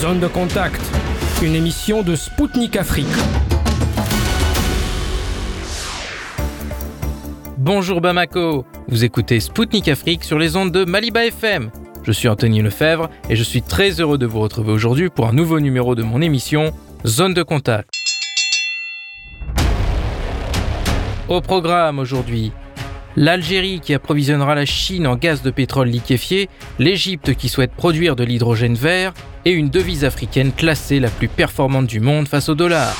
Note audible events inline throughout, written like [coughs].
Zone de contact, une émission de Spoutnik Afrique. Bonjour Bamako, vous écoutez Spoutnik Afrique sur les ondes de Maliba FM. Je suis Anthony Lefebvre et je suis très heureux de vous retrouver aujourd'hui pour un nouveau numéro de mon émission Zone de contact. Au programme aujourd'hui, l'Algérie qui approvisionnera la Chine en gaz de pétrole liquéfié, l'Égypte qui souhaite produire de l'hydrogène vert et une devise africaine classée la plus performante du monde face au dollar.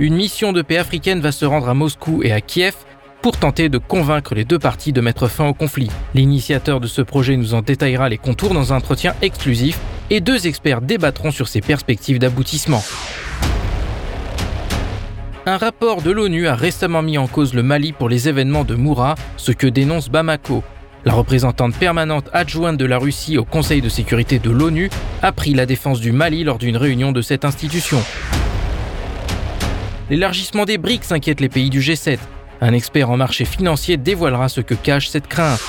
Une mission de paix africaine va se rendre à Moscou et à Kiev pour tenter de convaincre les deux parties de mettre fin au conflit. L'initiateur de ce projet nous en détaillera les contours dans un entretien exclusif et deux experts débattront sur ses perspectives d'aboutissement. Un rapport de l'ONU a récemment mis en cause le Mali pour les événements de Moura, ce que dénonce Bamako. La représentante permanente adjointe de la Russie au Conseil de sécurité de l'ONU a pris la défense du Mali lors d'une réunion de cette institution. L'élargissement des BRICS inquiète les pays du G7. Un expert en marché financier dévoilera ce que cache cette crainte.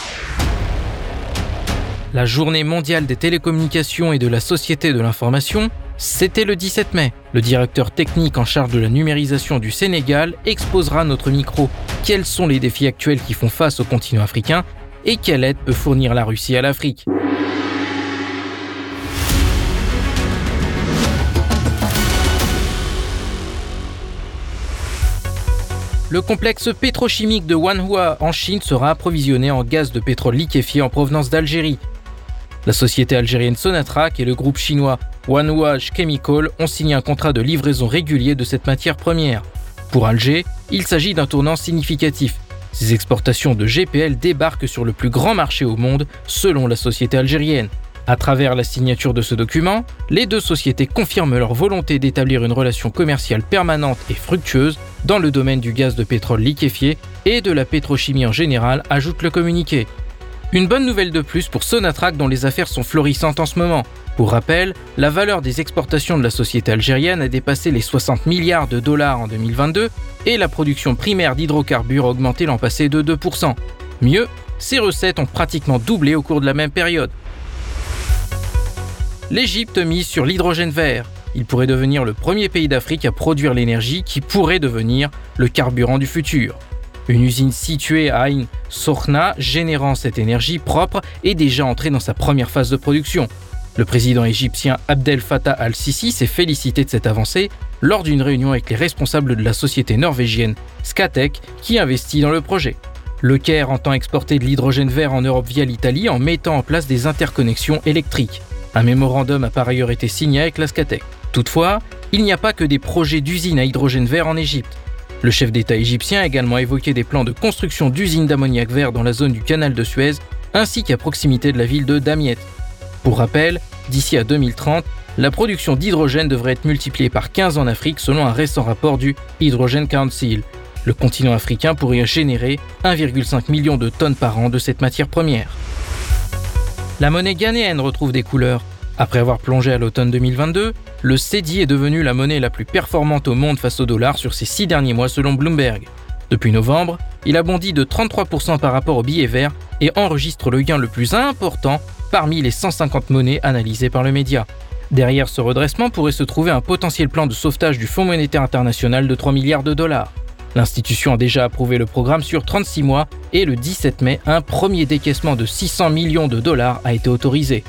La journée mondiale des télécommunications et de la société de l'information c'était le 17 mai. Le directeur technique en charge de la numérisation du Sénégal exposera notre micro quels sont les défis actuels qui font face au continent africain et quelle aide peut fournir la Russie à l'Afrique? Le complexe pétrochimique de Wanhua en Chine sera approvisionné en gaz de pétrole liquéfié en provenance d'Algérie. La société algérienne Sonatrach et le groupe chinois OneWash Chemical ont signé un contrat de livraison régulier de cette matière première. Pour Alger, il s'agit d'un tournant significatif. Ces exportations de GPL débarquent sur le plus grand marché au monde, selon la société algérienne. À travers la signature de ce document, les deux sociétés confirment leur volonté d'établir une relation commerciale permanente et fructueuse dans le domaine du gaz de pétrole liquéfié et de la pétrochimie en général, ajoute le communiqué. Une bonne nouvelle de plus pour Sonatrach dont les affaires sont florissantes en ce moment. Pour rappel, la valeur des exportations de la société algérienne a dépassé les 60 milliards de dollars en 2022 et la production primaire d'hydrocarbures a augmenté l'an passé de 2%. Mieux, ses recettes ont pratiquement doublé au cours de la même période. L'Égypte mise sur l'hydrogène vert. Il pourrait devenir le premier pays d'Afrique à produire l'énergie qui pourrait devenir le carburant du futur. Une usine située à Ain Sorna, générant cette énergie propre, est déjà entrée dans sa première phase de production. Le président égyptien Abdel Fattah al-Sisi s'est félicité de cette avancée lors d'une réunion avec les responsables de la société norvégienne Scatec qui investit dans le projet. Le Caire entend exporter de l'hydrogène vert en Europe via l'Italie en mettant en place des interconnexions électriques. Un mémorandum a par ailleurs été signé avec la Scatec. Toutefois, il n'y a pas que des projets d'usines à hydrogène vert en Égypte. Le chef d'État égyptien a également évoqué des plans de construction d'usines d'ammoniac vert dans la zone du canal de Suez, ainsi qu'à proximité de la ville de Damiette. Pour rappel, d'ici à 2030, la production d'hydrogène devrait être multipliée par 15 en Afrique selon un récent rapport du Hydrogen Council. Le continent africain pourrait générer 1,5 million de tonnes par an de cette matière première. La monnaie ghanéenne retrouve des couleurs. Après avoir plongé à l'automne 2022, le CEDI est devenu la monnaie la plus performante au monde face au dollar sur ces six derniers mois selon Bloomberg. Depuis novembre, il a bondi de 33% par rapport au billet vert et enregistre le gain le plus important parmi les 150 monnaies analysées par le média. Derrière ce redressement pourrait se trouver un potentiel plan de sauvetage du Fonds monétaire international de 3 milliards de dollars. L'institution a déjà approuvé le programme sur 36 mois et le 17 mai, un premier décaissement de 600 millions de dollars a été autorisé.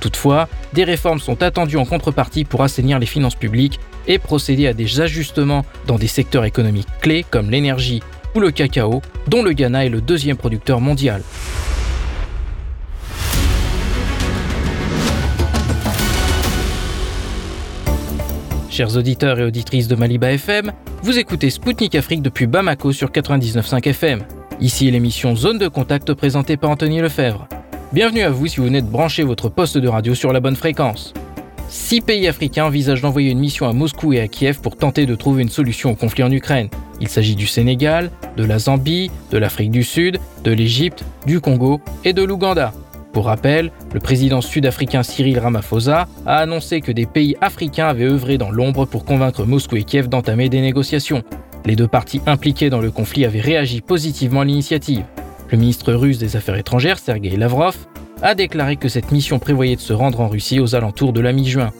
Toutefois, des réformes sont attendues en contrepartie pour assainir les finances publiques et procéder à des ajustements dans des secteurs économiques clés comme l'énergie ou le cacao, dont le Ghana est le deuxième producteur mondial. Chers auditeurs et auditrices de Maliba FM, vous écoutez Spoutnik Afrique depuis Bamako sur 99.5 FM. Ici l'émission Zone de contact présentée par Anthony Lefebvre. Bienvenue à vous si vous venez de brancher votre poste de radio sur la bonne fréquence. Six pays africains envisagent d'envoyer une mission à Moscou et à Kiev pour tenter de trouver une solution au conflit en Ukraine. Il s'agit du Sénégal, de la Zambie, de l'Afrique du Sud, de l'Égypte, du Congo et de l'Ouganda. Pour rappel, le président sud-africain Cyril Ramaphosa a annoncé que des pays africains avaient œuvré dans l'ombre pour convaincre Moscou et Kiev d'entamer des négociations. Les deux parties impliquées dans le conflit avaient réagi positivement à l'initiative. Le ministre russe des Affaires étrangères, Sergei Lavrov, a déclaré que cette mission prévoyait de se rendre en Russie aux alentours de la mi-juin.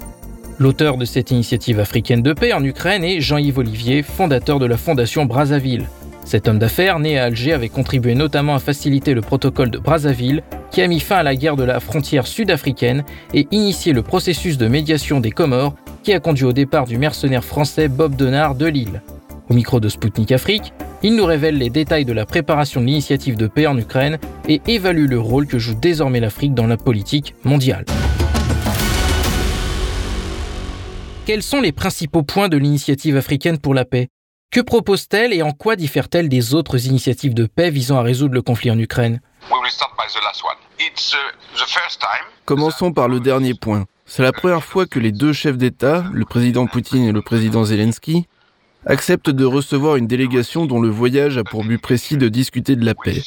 L'auteur de cette initiative africaine de paix en Ukraine est Jean-Yves Olivier, fondateur de la fondation Brazzaville. Cet homme d'affaires, né à Alger, avait contribué notamment à faciliter le protocole de Brazzaville, qui a mis fin à la guerre de la frontière sud-africaine et initié le processus de médiation des Comores, qui a conduit au départ du mercenaire français Bob Denard de Lille. Au micro de Spoutnik Afrique, il nous révèle les détails de la préparation de l'initiative de paix en Ukraine et évalue le rôle que joue désormais l'Afrique dans la politique mondiale. Quels sont les principaux points de l'initiative africaine pour la paix? Que propose-t-elle et en quoi diffère-t-elle des autres initiatives de paix visant à résoudre le conflit en Ukraine? Commençons par le dernier point. C'est la première fois que les deux chefs d'État, le président Poutine et le président Zelensky, accepte de recevoir une délégation dont le voyage a pour but précis de discuter de la paix.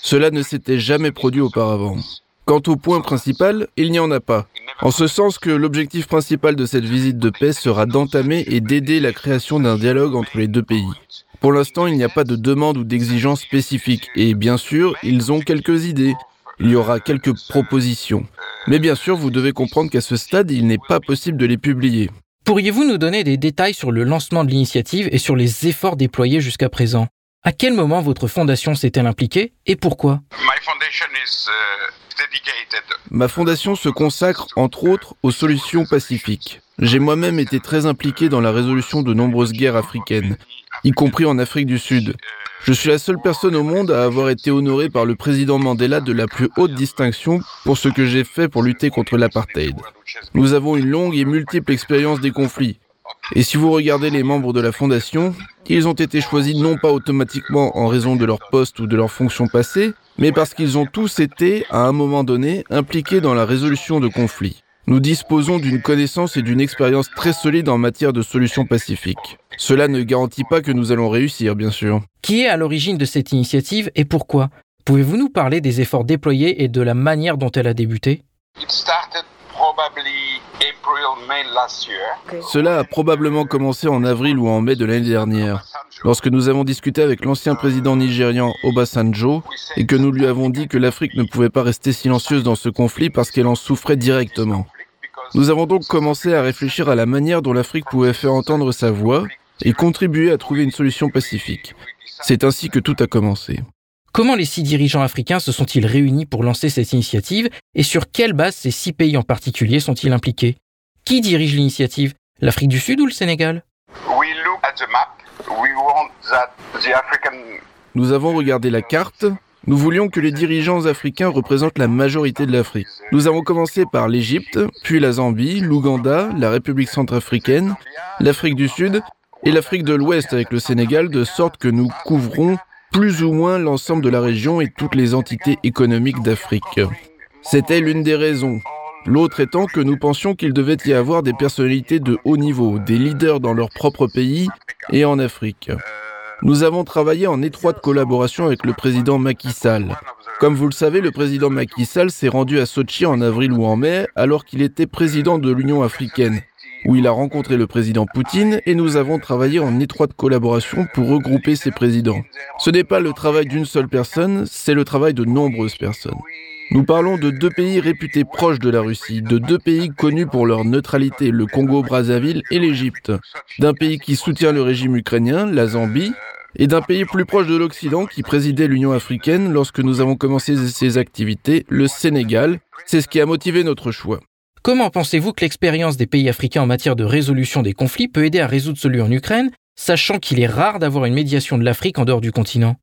Cela ne s'était jamais produit auparavant. Quant au point principal, il n'y en a pas. En ce sens que l'objectif principal de cette visite de paix sera d'entamer et d'aider la création d'un dialogue entre les deux pays. Pour l'instant, il n'y a pas de demande ou d'exigence spécifique, et bien sûr, ils ont quelques idées. Il y aura quelques propositions. Mais bien sûr, vous devez comprendre qu'à ce stade, il n'est pas possible de les publier. Pourriez-vous nous donner des détails sur le lancement de l'initiative et sur les efforts déployés jusqu'à présent? À quel moment votre fondation s'est-elle impliquée et pourquoi? Uh, Ma fondation se consacre entre autres aux solutions pacifiques. J'ai moi-même été très impliqué dans la résolution de nombreuses guerres africaines, y compris en Afrique du Sud. Je suis la seule personne au monde à avoir été honorée par le président Mandela de la plus haute distinction pour ce que j'ai fait pour lutter contre l'apartheid. Nous avons une longue et multiple expérience des conflits. Et si vous regardez les membres de la Fondation, ils ont été choisis non pas automatiquement en raison de leur poste ou de leur fonction passée, mais parce qu'ils ont tous été, à un moment donné, impliqués dans la résolution de conflits. Nous disposons d'une connaissance et d'une expérience très solide en matière de solutions pacifiques. Cela ne garantit pas que nous allons réussir, bien sûr. Qui est à l'origine de cette initiative et pourquoi? Pouvez-vous nous parler des efforts déployés et de la manière dont elle a débuté? Cela a probablement commencé en avril ou en mai de l'année dernière, lorsque nous avons discuté avec l'ancien président nigérian Obasanjo et que nous lui avons dit que l'Afrique ne pouvait pas rester silencieuse dans ce conflit parce qu'elle en souffrait directement. Nous avons donc commencé à réfléchir à la manière dont l'Afrique pouvait faire entendre sa voix et contribuer à trouver une solution pacifique. C'est ainsi que tout a commencé. Comment les six dirigeants africains se sont-ils réunis pour lancer cette initiative et sur quelle base ces six pays en particulier sont-ils impliqués? Qui dirige l'initiative? L'Afrique du Sud ou le Sénégal? Nous avons regardé la carte. Nous voulions que les dirigeants africains représentent la majorité de l'Afrique. Nous avons commencé par l'Égypte, puis la Zambie, l'Ouganda, la République centrafricaine, l'Afrique du Sud et l'Afrique de l'Ouest avec le Sénégal, de sorte que nous couvrons plus ou moins l'ensemble de la région et toutes les entités économiques d'Afrique. C'était l'une des raisons. L'autre étant que nous pensions qu'il devait y avoir des personnalités de haut niveau, des leaders dans leur propre pays et en Afrique. Nous avons travaillé en étroite collaboration avec le président Macky Sall. Comme vous le savez, le président Macky Sall s'est rendu à Sochi en avril ou en mai alors qu'il était président de l'Union africaine où il a rencontré le président Poutine et nous avons travaillé en étroite collaboration pour regrouper ces présidents. Ce n'est pas le travail d'une seule personne, c'est le travail de nombreuses personnes. Nous parlons de deux pays réputés proches de la Russie, de deux pays connus pour leur neutralité, le Congo-Brazzaville et l'Égypte, d'un pays qui soutient le régime ukrainien, la Zambie, et d'un pays plus proche de l'Occident qui présidait l'Union africaine lorsque nous avons commencé ces activités, le Sénégal. C'est ce qui a motivé notre choix. Comment pensez-vous que l'expérience des pays africains en matière de résolution des conflits peut aider à résoudre celui en Ukraine, sachant qu'il est rare d'avoir une médiation de l'Afrique en dehors du continent?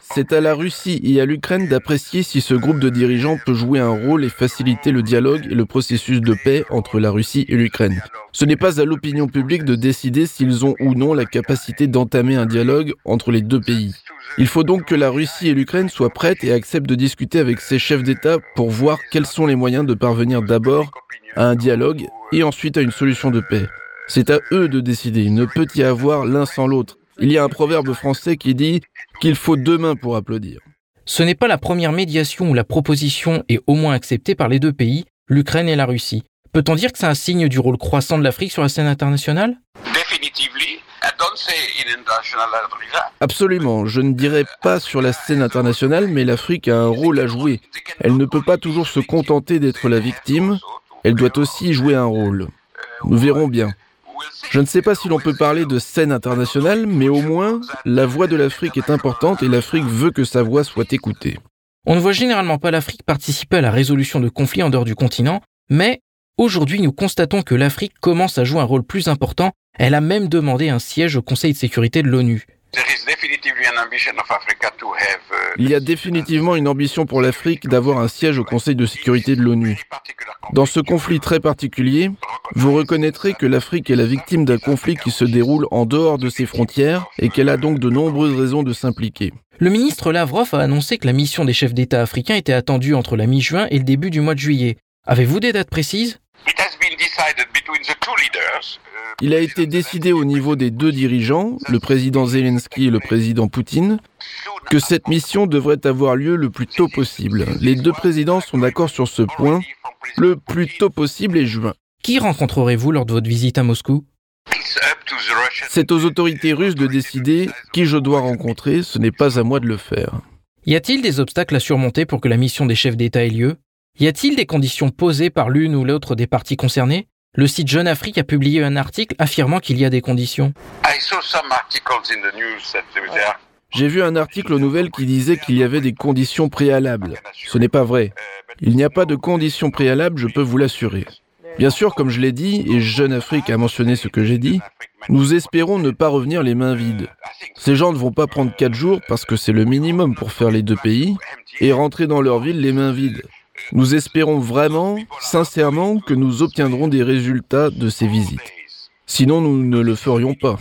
C'est à la Russie et à l'Ukraine d'apprécier si ce groupe de dirigeants peut jouer un rôle et faciliter le dialogue et le processus de paix entre la Russie et l'Ukraine. Ce n'est pas à l'opinion publique de décider s'ils ont ou non la capacité d'entamer un dialogue entre les deux pays. Il faut donc que la Russie et l'Ukraine soient prêtes et acceptent de discuter avec ces chefs d'État pour voir quels sont les moyens de parvenir d'abord à un dialogue et ensuite à une solution de paix. C'est à eux de décider, il ne peut y avoir l'un sans l'autre. Il y a un proverbe français qui dit qu'il faut deux mains pour applaudir. Ce n'est pas la première médiation où la proposition est au moins acceptée par les deux pays, l'Ukraine et la Russie. Peut-on dire que c'est un signe du rôle croissant de l'Afrique sur la scène internationale? Absolument, je ne dirais pas sur la scène internationale, mais l'Afrique a un rôle à jouer. Elle ne peut pas toujours se contenter d'être la victime, elle doit aussi jouer un rôle. Nous verrons bien. Je ne sais pas si l'on peut parler de scène internationale, mais au moins, la voix de l'Afrique est importante et l'Afrique veut que sa voix soit écoutée. On ne voit généralement pas l'Afrique participer à la résolution de conflits en dehors du continent, mais aujourd'hui nous constatons que l'Afrique commence à jouer un rôle plus important. Elle a même demandé un siège au Conseil de sécurité de l'ONU. Il y a définitivement une ambition pour l'Afrique d'avoir un siège au Conseil de sécurité de l'ONU. Dans ce conflit très particulier, vous reconnaîtrez que l'Afrique est la victime d'un conflit qui se déroule en dehors de ses frontières et qu'elle a donc de nombreuses raisons de s'impliquer. Le ministre Lavrov a annoncé que la mission des chefs d'État africains était attendue entre la mi-juin et le début du mois de juillet. Avez-vous des dates précises? Il a été décidé au niveau des deux dirigeants, le président Zelensky et le président Poutine, que cette mission devrait avoir lieu le plus tôt possible. Les deux présidents sont d'accord sur ce point. Le plus tôt possible est juin. Qui rencontrerez-vous lors de votre visite à Moscou? C'est aux autorités russes de décider qui je dois rencontrer, ce n'est pas à moi de le faire. Y a-t-il des obstacles à surmonter pour que la mission des chefs d'État ait lieu? Y a-t-il des conditions posées par l'une ou l'autre des parties concernées? Le site Jeune Afrique a publié un article affirmant qu'il y a des conditions. J'ai vu un article aux nouvelles qui disait qu'il y avait des conditions préalables. Ce n'est pas vrai. Il n'y a pas de conditions préalables, je peux vous l'assurer. Bien sûr, comme je l'ai dit, et Jeune Afrique a mentionné ce que j'ai dit, nous espérons ne pas revenir les mains vides. Ces gens ne vont pas prendre quatre jours parce que c'est le minimum pour faire les deux pays et rentrer dans leur ville les mains vides. Nous espérons vraiment, sincèrement, que nous obtiendrons des résultats de ces visites. Sinon, nous ne le ferions pas.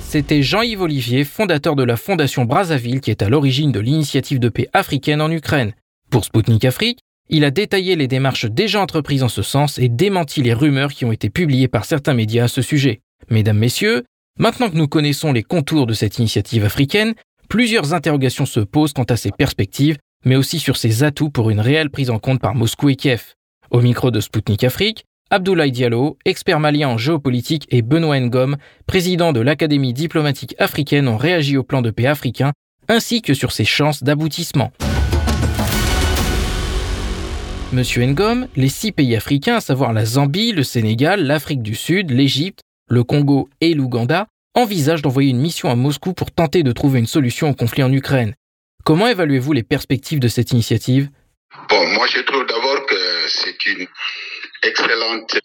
C'était Jean-Yves Olivier, fondateur de la Fondation Brazzaville, qui est à l'origine de l'initiative de paix africaine en Ukraine. Pour Sputnik Afrique, il a détaillé les démarches déjà entreprises en ce sens et démenti les rumeurs qui ont été publiées par certains médias à ce sujet. Mesdames, Messieurs, maintenant que nous connaissons les contours de cette initiative africaine, Plusieurs interrogations se posent quant à ses perspectives, mais aussi sur ses atouts pour une réelle prise en compte par Moscou et Kiev. Au micro de Sputnik Afrique, Abdoulaye Diallo, expert malien en géopolitique, et Benoît Ngom, président de l'Académie diplomatique africaine, ont réagi au plan de paix africain, ainsi que sur ses chances d'aboutissement. Monsieur Ngom, les six pays africains, à savoir la Zambie, le Sénégal, l'Afrique du Sud, l'Égypte, le Congo et l'Ouganda, envisage d'envoyer une mission à Moscou pour tenter de trouver une solution au conflit en Ukraine. Comment évaluez-vous les perspectives de cette initiative? Bon, moi je trouve d'abord que c'est une excellente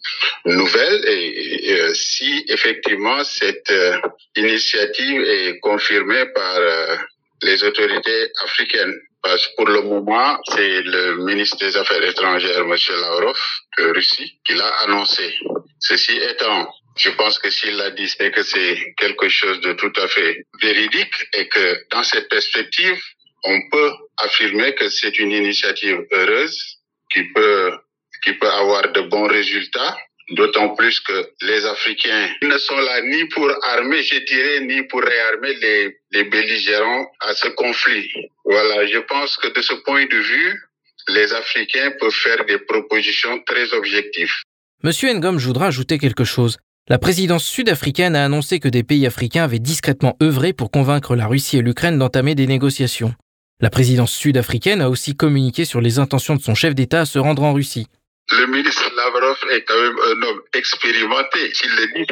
nouvelle et, euh, si effectivement cette euh, initiative est confirmée par euh, les autorités africaines. Parce que pour le moment, c'est le ministre des Affaires étrangères, M. Lavrov, de Russie, qui l'a annoncé. Ceci étant, je pense que s'il l'a dit, c'est que c'est quelque chose de tout à fait véridique et que dans cette perspective, on peut affirmer que c'est une initiative heureuse qui peut, qui peut avoir de bons résultats. D'autant plus que les Africains ne sont là ni pour armer, je dirais, ni pour réarmer les, les belligérants à ce conflit. Voilà, je pense que de ce point de vue, les Africains peuvent faire des propositions très objectives. Monsieur Ngom, je voudrais ajouter quelque chose. La présidence sud-africaine a annoncé que des pays africains avaient discrètement œuvré pour convaincre la Russie et l'Ukraine d'entamer des négociations. La présidence sud-africaine a aussi communiqué sur les intentions de son chef d'État à se rendre en Russie. Le ministre Lavrov est quand même un homme expérimenté. S'il le dit,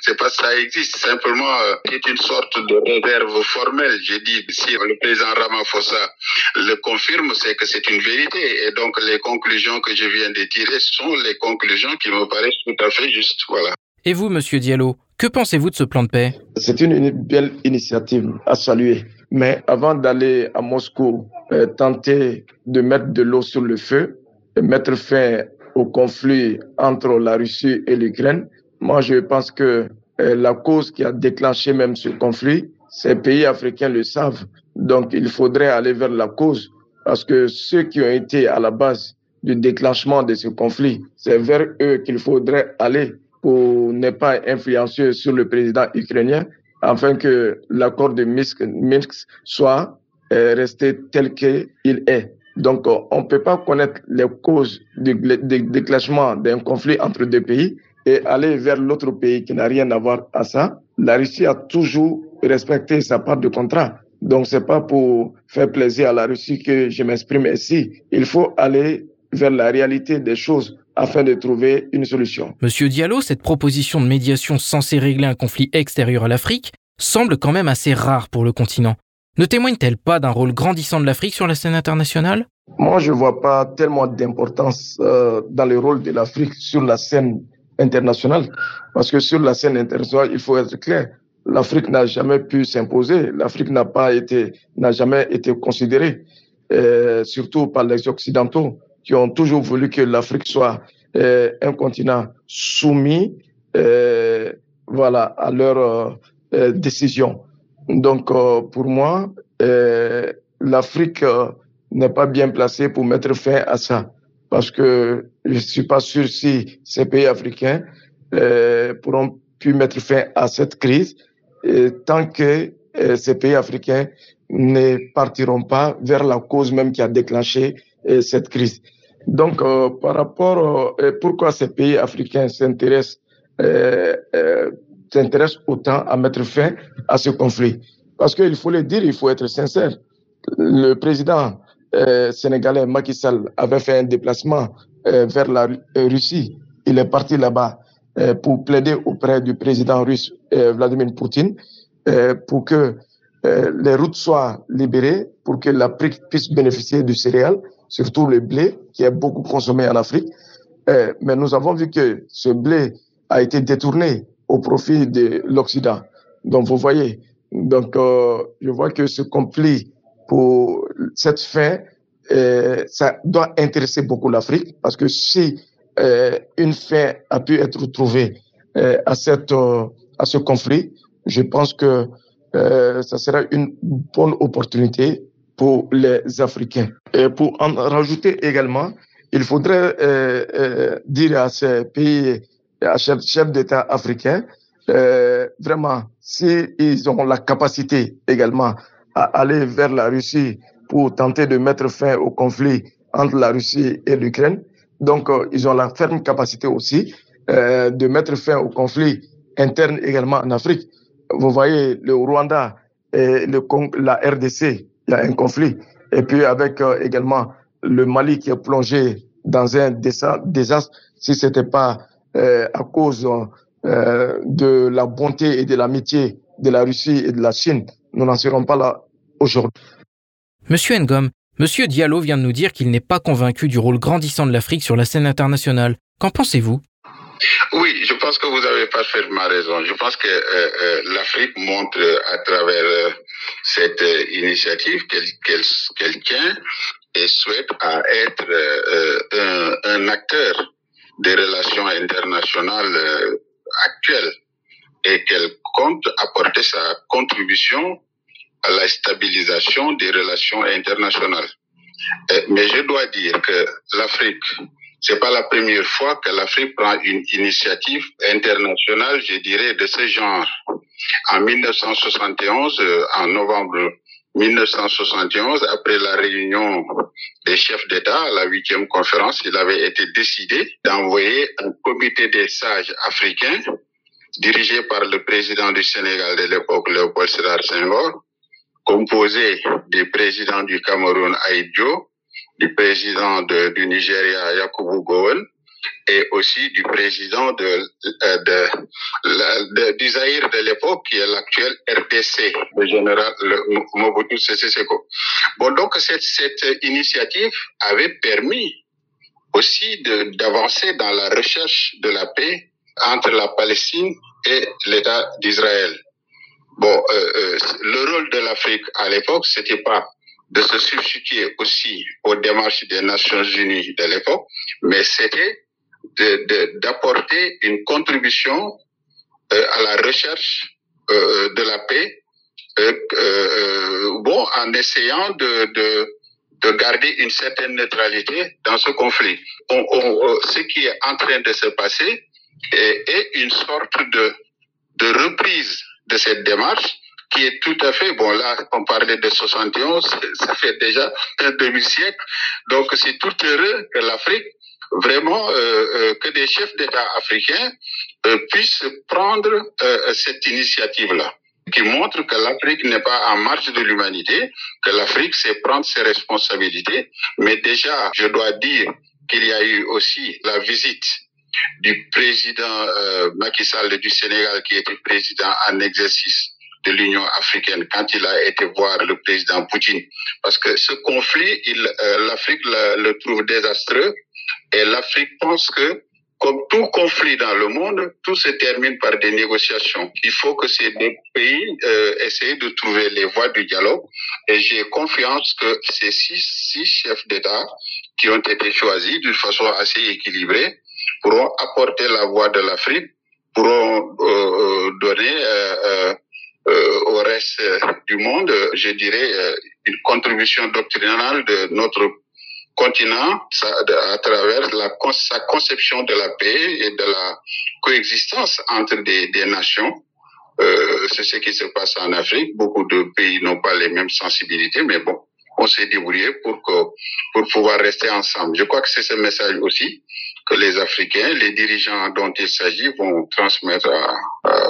c'est pas ça existe. Simplement, c'est euh, une sorte de réserve formelle. J'ai dit, si le président Ramaphosa le confirme, c'est que c'est une vérité. Et donc, les conclusions que je viens de tirer sont les conclusions qui me paraissent tout à fait justes. Voilà. Et vous, monsieur Diallo, que pensez-vous de ce plan de paix? C'est une belle initiative à saluer. Mais avant d'aller à Moscou, euh, tenter de mettre de l'eau sur le feu, et mettre fin au conflit entre la Russie et l'Ukraine, moi je pense que euh, la cause qui a déclenché même ce conflit, ces pays africains le savent. Donc il faudrait aller vers la cause parce que ceux qui ont été à la base du déclenchement de ce conflit, c'est vers eux qu'il faudrait aller pour ne pas influencer sur le président ukrainien afin que l'accord de Minsk, soit euh, resté tel qu'il est. Donc, on ne peut pas connaître les causes du, déclenchement d'un conflit entre deux pays et aller vers l'autre pays qui n'a rien à voir à ça, la Russie a toujours respecté sa part de contrat. Donc, c'est pas pour faire plaisir à la Russie que je m'exprime ici. Il faut aller vers la réalité des choses afin de trouver une solution. Monsieur Diallo, cette proposition de médiation censée régler un conflit extérieur à l'Afrique semble quand même assez rare pour le continent. Ne témoigne-t-elle pas d'un rôle grandissant de l'Afrique sur la scène internationale? Moi, je ne vois pas tellement d'importance euh, dans le rôle de l'Afrique sur la scène internationale, parce que sur la scène internationale, il faut être clair, l'Afrique n'a jamais pu s'imposer, l'Afrique n'a pas été, n'a jamais été considérée, euh, surtout par les Occidentaux, qui ont toujours voulu que l'Afrique soit euh, un continent soumis, euh, voilà, à leurs euh, décisions. Donc, euh, pour moi, euh, l'Afrique n'est pas bien placée pour mettre fin à ça, parce que je suis pas sûr si ces pays africains pourront pu mettre fin à cette crise tant que ces pays africains ne partiront pas vers la cause même qui a déclenché cette crise. Donc, euh, par rapport, euh, pourquoi ces pays africains s'intéressent euh, s'intéressent autant à mettre fin à ce conflit? Parce qu'il faut le dire, il faut être sincère. Le président sénégalais Macky Sall avait fait un déplacement vers la Russie. Il est parti là-bas pour plaider auprès du président russe Vladimir Poutine pour que les routes soient libérées, pour que l'Afrique puisse bénéficier du céréal surtout le blé, qui est beaucoup consommé en Afrique. Mais nous avons vu que ce blé a été détourné au profit de l'Occident. Donc, vous voyez, donc euh, je vois que ce conflit pour cette fin, euh, ça doit intéresser beaucoup l'Afrique, parce que si euh, une fin a pu être trouvée à, cette, à ce conflit, je pense que ça sera une bonne opportunité pour les Africains. Et pour en rajouter également, il faudrait euh, euh, dire à ces pays, à chefs chef d'État africains, euh, vraiment, s'ils ont la capacité également à aller vers la Russie pour tenter de mettre fin au conflit entre la Russie et l'Ukraine, donc euh, ils ont la ferme capacité aussi euh, de mettre fin au conflit interne également en Afrique. Vous voyez, le Rwanda et le, la RDC il y a un conflit. Et puis avec euh, également le Mali qui est plongé dans un désastre, si ce n'était pas euh, à cause euh, de la bonté et de l'amitié de la Russie et de la Chine, nous n'en serons pas là aujourd'hui. Monsieur Ngom, Monsieur Diallo vient de nous dire qu'il n'est pas convaincu du rôle grandissant de l'Afrique sur la scène internationale. Qu'en pensez-vous? Oui, je pense que vous avez parfaitement raison. Je pense que euh, euh, l'Afrique montre à travers euh, cette initiative qu'elle qu tient et souhaite à être un, un, acteur des relations internationales actuelles et qu'elle compte apporter sa contribution à la stabilisation des relations internationales. Mais je dois dire que l'Afrique c'est pas la première fois que l'Afrique prend une initiative internationale, je dirais, de ce genre. En 1971, euh, en novembre 1971, après la réunion des chefs d'État à la huitième conférence, il avait été décidé d'envoyer un comité des sages africains dirigé par le président du Sénégal de l'époque, Léopold Sédar Senghor, composé des présidents du Cameroun, Aïdjo, du président de, du Nigeria, Yakubu Gowon, et aussi du président de, euh, de, de, du Zaïre de l'époque, qui est l'actuel RDC, le général Mobutu Sese Seko. Bon, donc cette, cette initiative avait permis aussi d'avancer dans la recherche de la paix entre la Palestine et l'État d'Israël. Bon, euh, euh, le rôle de l'Afrique à l'époque, c'était pas de se substituer aussi aux démarches des Nations Unies de l'époque, mais c'était d'apporter une contribution euh, à la recherche euh, de la paix, euh, euh bon, en essayant de, de, de, garder une certaine neutralité dans ce conflit. On, on, ce qui est en train de se passer est, est une sorte de, de reprise de cette démarche qui est tout à fait, bon là, on parlait de 71, ça fait déjà un demi-siècle, donc c'est tout heureux que l'Afrique vraiment que des chefs d'État africains puissent prendre cette initiative-là qui montre que l'Afrique n'est pas en marge de l'humanité, que l'Afrique sait prendre ses responsabilités. Mais déjà, je dois dire qu'il y a eu aussi la visite du président euh, Macky Sall du Sénégal, qui était président en exercice de l'Union africaine, quand il a été voir le président Poutine. Parce que ce conflit, euh, l'Afrique le trouve désastreux et l'Afrique pense que comme tout conflit dans le monde, tout se termine par des négociations. Il faut que ces deux pays euh, essayent de trouver les voies du dialogue. Et j'ai confiance que ces six, six chefs d'État qui ont été choisis d'une façon assez équilibrée pourront apporter la voix de l'Afrique, pourront euh, euh donner euh, euh, au reste du monde, je dirais, une contribution doctrinale de notre continent à travers sa conception de la paix et de la coexistence entre des, des nations. Euh, c'est ce qui se passe en Afrique. Beaucoup de pays n'ont pas les mêmes sensibilités, mais bon, on s'est débrouillé pour que pour pouvoir rester ensemble. Je crois que c'est ce message aussi que les Africains, les dirigeants dont il s'agit, vont transmettre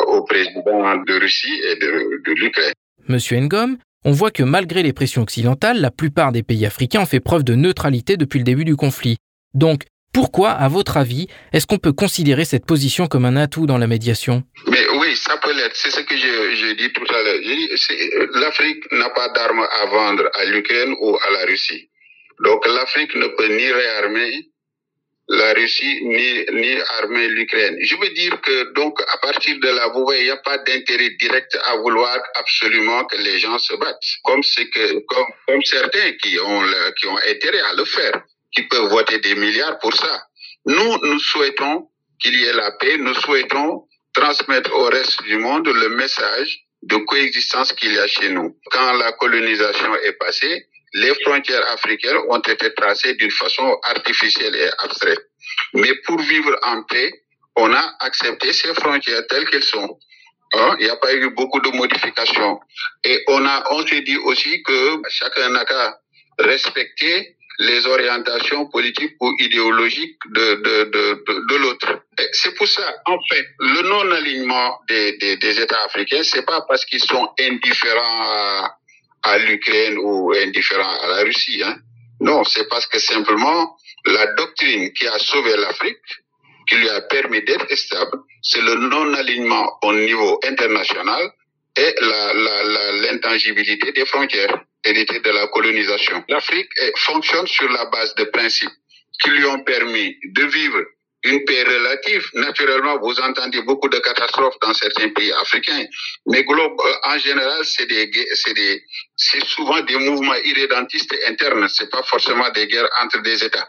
au président de Russie et de, de l'Ukraine. Monsieur Ngom, on voit que malgré les pressions occidentales, la plupart des pays africains ont fait preuve de neutralité depuis le début du conflit. Donc, pourquoi, à votre avis, est-ce qu'on peut considérer cette position comme un atout dans la médiation? Mais oui, ça peut l'être. C'est ce que j'ai dit tout à l'heure. L'Afrique n'a pas d'armes à vendre à l'Ukraine ou à la Russie. Donc l'Afrique ne peut ni réarmer la Russie ni, ni armer l'Ukraine. Je veux dire que donc à partir de là, vous voyez, il n'y a pas d'intérêt direct à vouloir absolument que les gens se battent, comme c'est que comme, comme certains qui ont le, qui ont intérêt à le faire, qui peuvent voter des milliards pour ça. Nous, nous souhaitons qu'il y ait la paix. Nous souhaitons transmettre au reste du monde le message de coexistence qu'il y a chez nous. Quand la colonisation est passée, les frontières africaines ont été tracées d'une façon artificielle et abstraite. Mais pour vivre en paix, on a accepté ces frontières telles qu'elles sont. Hein? Il n'y a pas eu beaucoup de modifications. Et on a, on se dit aussi que chacun n'a qu'à respecter les orientations politiques ou idéologiques de, de, de, de, l'autre. C'est pour ça, en fait, le non-alignement des, des, des États africains, c'est pas parce qu'ils sont indifférents à, à l'Ukraine ou indifférent à la Russie. Hein. Non, c'est parce que simplement la doctrine qui a sauvé l'Afrique, qui lui a permis d'être stable, c'est le non-alignement au niveau international et l'intangibilité des frontières héritées de la colonisation. L'Afrique fonctionne sur la base de principes qui lui ont permis de vivre une paix relative. Naturellement, vous entendez beaucoup de catastrophes dans certains pays africains, mais euh, en général, c'est des, c'est des, c'est souvent des mouvements irrédentistes internes. C'est pas forcément des guerres entre des États.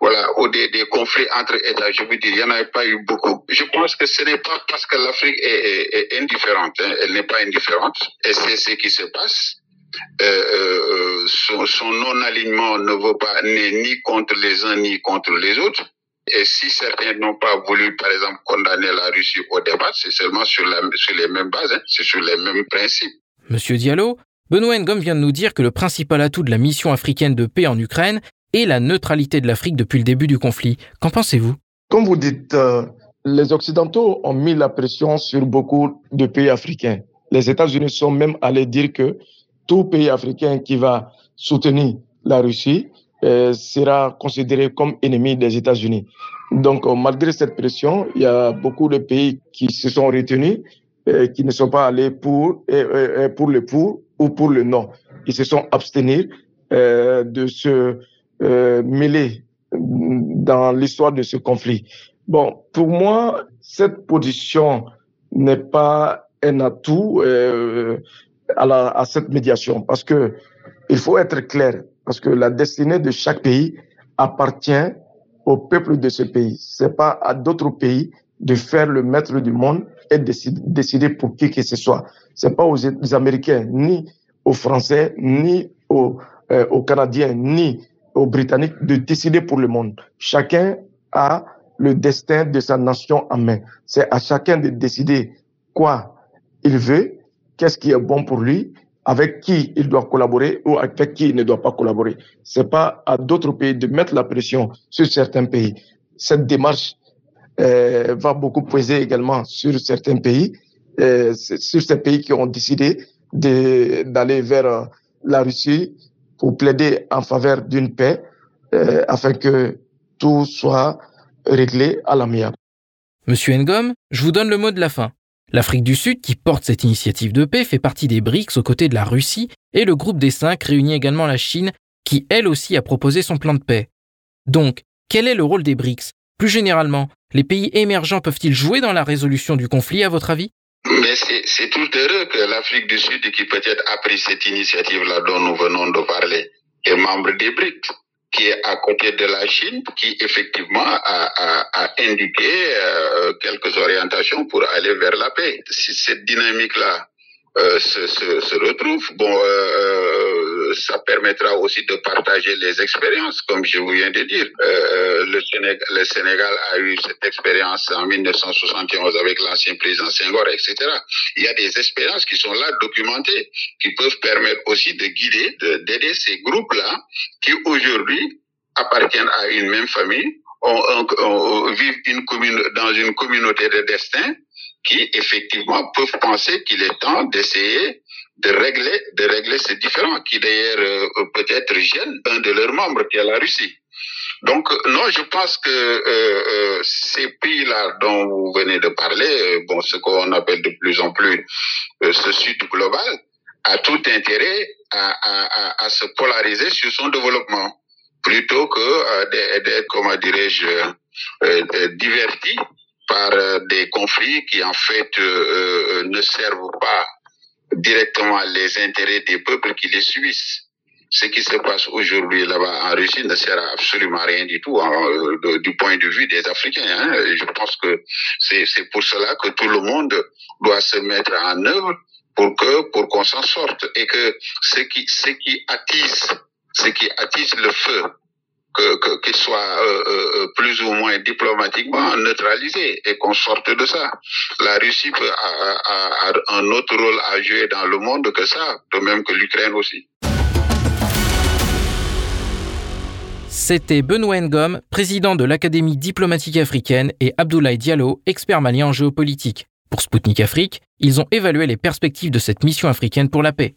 Voilà, ou des, des conflits entre États. Je veux dire, il n'y en a pas eu beaucoup. Je pense que ce n'est pas parce que l'Afrique est, est, indifférente. Hein. Elle n'est pas indifférente. Et c'est ce qui se passe. Euh, euh, son, son non-alignement ne vaut pas ni contre les uns ni contre les autres. Et si certains n'ont pas voulu, par exemple, condamner la Russie au débat, c'est seulement sur, la, sur, les mêmes bases, hein, c'est sur les mêmes principes. Monsieur Diallo, Benoît Ngom vient de nous dire que le principal atout de la mission africaine de paix en Ukraine est la neutralité de l'Afrique depuis le début du conflit. Qu'en pensez-vous? Comme vous dites, euh, les Occidentaux ont mis la pression sur beaucoup de pays africains. Les États-Unis sont même allés dire que tout pays africain qui va soutenir la Russie sera considéré comme ennemi des États-Unis. Donc, euh, malgré cette pression, il y a beaucoup de pays qui se sont retenus, euh, qui ne sont pas allés pour, le pour ou pour le non. Ils se sont abstenus de se mêler dans l'histoire de ce conflit. Bon, pour moi, cette position n'est pas un atout à, à cette médiation parce que il faut être clair parce que la destinée de chaque pays appartient au peuple de ce pays. C'est pas à d'autres pays de faire le maître du monde et décider, décider pour qui que ce soit. C'est pas aux, Américains, ni aux Français, ni aux, euh, aux Canadiens, ni aux Britanniques de décider pour le monde. Chacun a le destin de sa nation en main. C'est à chacun de décider quoi il veut, qu'est-ce qui est bon pour lui avec qui il doit collaborer ou avec qui il ne doit pas collaborer. C'est pas à d'autres pays de mettre la pression sur certains pays. Cette démarche euh, va beaucoup peser également sur certains pays, euh, sur ces pays qui ont décidé d'aller vers euh, la Russie pour plaider en faveur d'une paix euh, afin que tout soit réglé à l'amiable. Monsieur Ngom, je vous donne le mot de la fin. L'Afrique du Sud, qui porte cette initiative de paix, fait partie des BRICS aux côtés de la Russie et le groupe des cinq réunit également la Chine, qui elle aussi a proposé son plan de paix. Donc, quel est le rôle des BRICS? Plus généralement, les pays émergents peuvent-ils jouer dans la résolution du conflit, à votre avis? Mais c'est tout heureux que l'Afrique du Sud, qui peut-être a pris cette initiative-là dont nous venons de parler, est membre des BRICS qui est à côté de la Chine, qui effectivement a, a, a indiqué euh, quelques orientations pour aller vers la paix. Si cette dynamique-là euh, se, se, se, retrouve, bon, euh, euh, ça permettra aussi de partager les expériences, comme je vous viens de dire. Euh, le, Sénégal, le Sénégal a eu cette expérience en 1971 avec l'ancien président Senghor, etc. Il y a des expériences qui sont là documentées, qui peuvent permettre aussi de guider, d'aider ces groupes-là qui aujourd'hui appartiennent à une même famille, vivent dans une communauté de destin qui effectivement peuvent penser qu'il est temps d'essayer de régler, de régler ces différends qui d'ailleurs euh, peut-être gênent un de leurs membres qui est la Russie. Donc non, je pense que euh, euh, ces pays-là dont vous venez de parler, euh, bon, ce qu'on appelle de plus en plus euh, ce Sud global, a tout intérêt à, à, à, à se polariser sur son développement plutôt que euh, d'être, comment dirais-je, euh, diverti par des conflits qui en fait euh, ne servent pas directement les intérêts des peuples qui les subissent. Ce qui se passe aujourd'hui là-bas en Russie ne sert à absolument rien du tout du point de vue des Africains. Hein. Je pense que c'est pour cela que tout le monde doit se mettre en œuvre pour que pour qu'on s'en sorte et que ce qui ce qui attise ce qui attise le feu que, qu'il soit euh, euh, plus ou moins diplomatiquement neutralisé et qu'on sorte de ça. La Russie peut, a, a, a, un autre rôle à jouer dans le monde que ça, de même que l'Ukraine aussi. C'était Benoît Ngom, président de l'Académie diplomatique africaine, et Abdoulaye Diallo, expert malien en géopolitique. Pour Sputnik Afrique, ils ont évalué les perspectives de cette mission africaine pour la paix.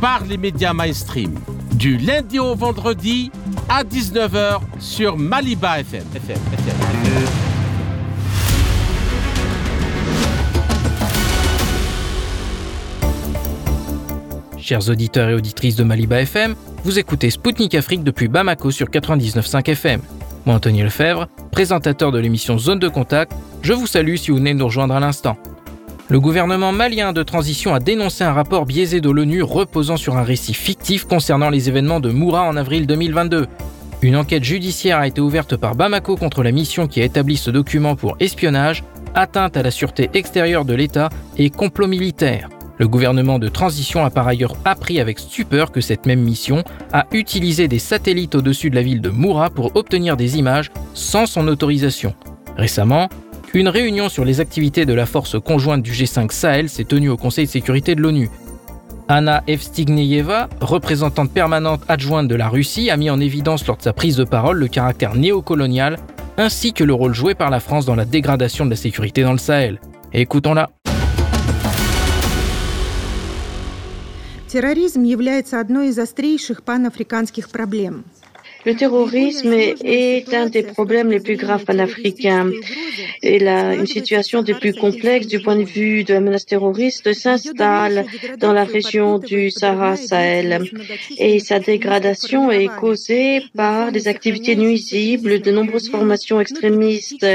par les médias mainstream. Du lundi au vendredi à 19h sur Maliba FM. Chers auditeurs et auditrices de Maliba FM, vous écoutez Spoutnik Afrique depuis Bamako sur 99.5 FM. Moi, Anthony Lefebvre, présentateur de l'émission Zone de Contact, je vous salue si vous venez de nous rejoindre à l'instant. Le gouvernement malien de transition a dénoncé un rapport biaisé de l'ONU reposant sur un récit fictif concernant les événements de Moura en avril 2022. Une enquête judiciaire a été ouverte par Bamako contre la mission qui a établi ce document pour espionnage, atteinte à la sûreté extérieure de l'État et complot militaire. Le gouvernement de transition a par ailleurs appris avec stupeur que cette même mission a utilisé des satellites au-dessus de la ville de Moura pour obtenir des images sans son autorisation. Récemment, une réunion sur les activités de la force conjointe du G5 Sahel s'est tenue au Conseil de sécurité de l'ONU. Anna Evstigneyeva, représentante permanente adjointe de la Russie, a mis en évidence lors de sa prise de parole le caractère néocolonial ainsi que le rôle joué par la France dans la dégradation de la sécurité dans le Sahel. Écoutons-la. Терроризм является одной из острейших панафриканских проблем. Le terrorisme est un des problèmes les plus graves panafricains et la, une situation des plus complexes du point de vue de la menace terroriste s'installe dans la région du Sahara-Sahel et sa dégradation est causée par des activités nuisibles de nombreuses formations extrémistes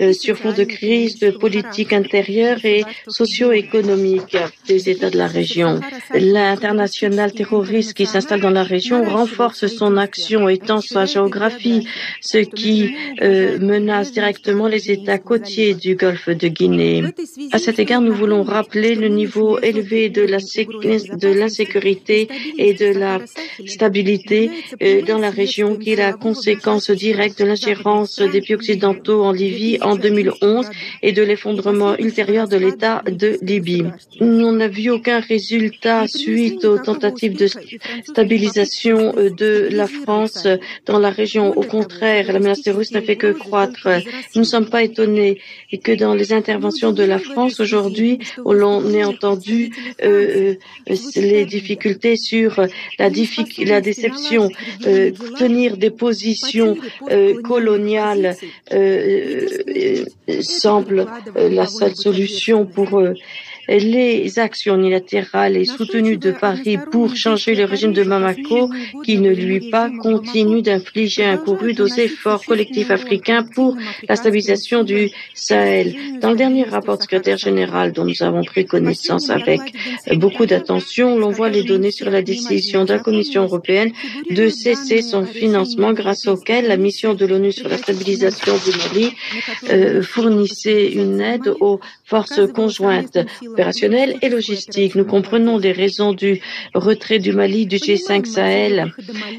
euh, sur fond de crise de politique intérieure et socio-économique des États de la région. L'international terroriste qui s'installe dans la région renforce son action, étend sa géographie, ce qui euh, menace directement les États côtiers du Golfe de Guinée. À cet égard, nous voulons rappeler le niveau élevé de l'insécurité et de la stabilité euh, dans la région qui est la conséquence directe de l'ingérence des pays occidentaux en Libye en 2011 et de l'effondrement ultérieur de l'État de Libye. On n'a vu aucun résultat suite aux tentatives de stabilisation euh, de la France dans la région. Au contraire, la menace terroriste n'a fait que croître. Nous ne sommes pas étonnés que dans les interventions de la France aujourd'hui, l'on ait entendu euh, euh, les difficultés sur la, la déception, tenir des positions coloniales semble la seule solution pour les actions unilatérales et soutenues de Paris pour changer le régime de Mamako, qui ne lui pas, continuent d'infliger un coup rude aux efforts collectifs africains pour la stabilisation du Sahel. Dans le dernier rapport du secrétaire général dont nous avons pris connaissance avec beaucoup d'attention, l'on voit les données sur la décision de la Commission européenne de cesser son financement grâce auquel la mission de l'ONU sur la stabilisation du Mali euh, fournissait une aide aux forces conjointes opérationnelles et logistiques. Nous comprenons les raisons du retrait du Mali du G5 Sahel,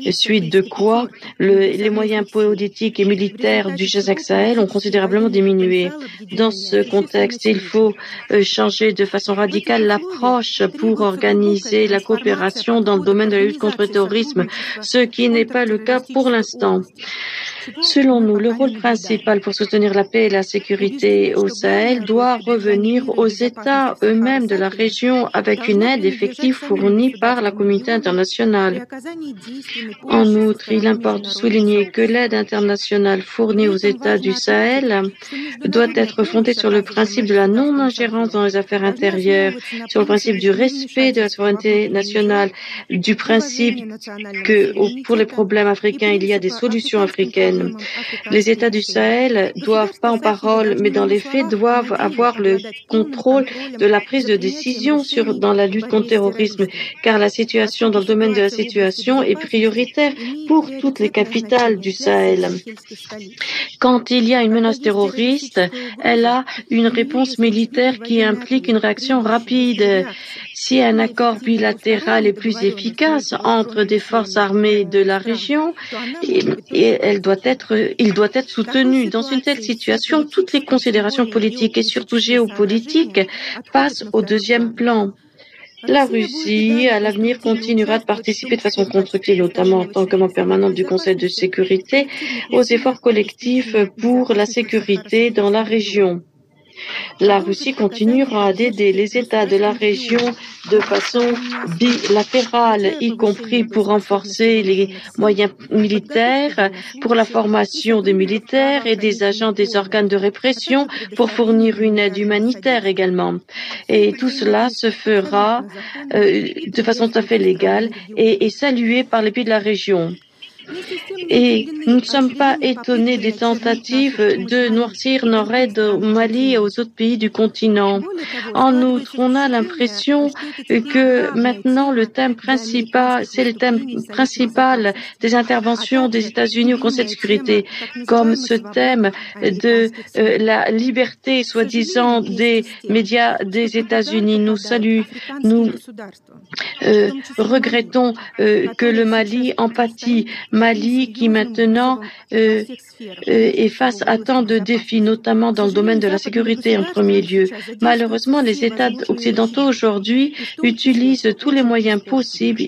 suite de quoi les moyens politiques et militaires du G5 Sahel ont considérablement diminué. Dans ce contexte, il faut euh, changer de façon radicale l'approche pour organiser la coopération dans le domaine de la lutte contre le terrorisme, ce qui n'est pas le cas pour l'instant. Selon nous, le rôle principal pour soutenir la paix et la sécurité au Sahel doit revenir aux États eux-mêmes de la région avec une aide effective fournie par la communauté internationale. En outre, il importe de souligner que l'aide internationale fournie aux États du Sahel doit être fondée sur le principe de la non-ingérence dans les affaires intérieures, sur le principe du respect de la souveraineté nationale, du principe que pour les problèmes africains, il y a des solutions africaines les États du Sahel doivent, pas en parole, mais dans les faits, doivent avoir le contrôle de la prise de décision sur, dans la lutte contre le terrorisme, car la situation dans le domaine de la situation est prioritaire pour toutes les capitales du Sahel. Quand il y a une menace terroriste, elle a une réponse militaire qui implique une réaction rapide. Si un accord bilatéral est plus efficace entre des forces armées de la région, et, elle doit être, il doit être soutenu. Dans une telle situation, toutes les considérations politiques et surtout géopolitiques passent au deuxième plan. La Russie, à l'avenir, continuera de participer de façon constructive, notamment en tant que membre permanent du Conseil de sécurité, aux efforts collectifs pour la sécurité dans la région la Russie continuera d'aider les États de la région de façon bilatérale, y compris pour renforcer les moyens militaires, pour la formation des militaires et des agents des organes de répression, pour fournir une aide humanitaire également. Et tout cela se fera euh, de façon tout à fait légale et, et salué par les pays de la région. Et nous ne sommes pas étonnés des tentatives de noircir nos aides au Mali et aux autres pays du continent. En outre, on a l'impression que maintenant le thème principal, c'est le thème principal des interventions des États-Unis au Conseil de sécurité, comme ce thème de euh, la liberté, soi-disant, des médias des États-Unis. Nous saluons, nous euh, regrettons euh, que le Mali empathie Mali qui maintenant euh, euh, est face à tant de défis, notamment dans le domaine de la sécurité en premier lieu. Malheureusement, les États occidentaux aujourd'hui utilisent tous les moyens possibles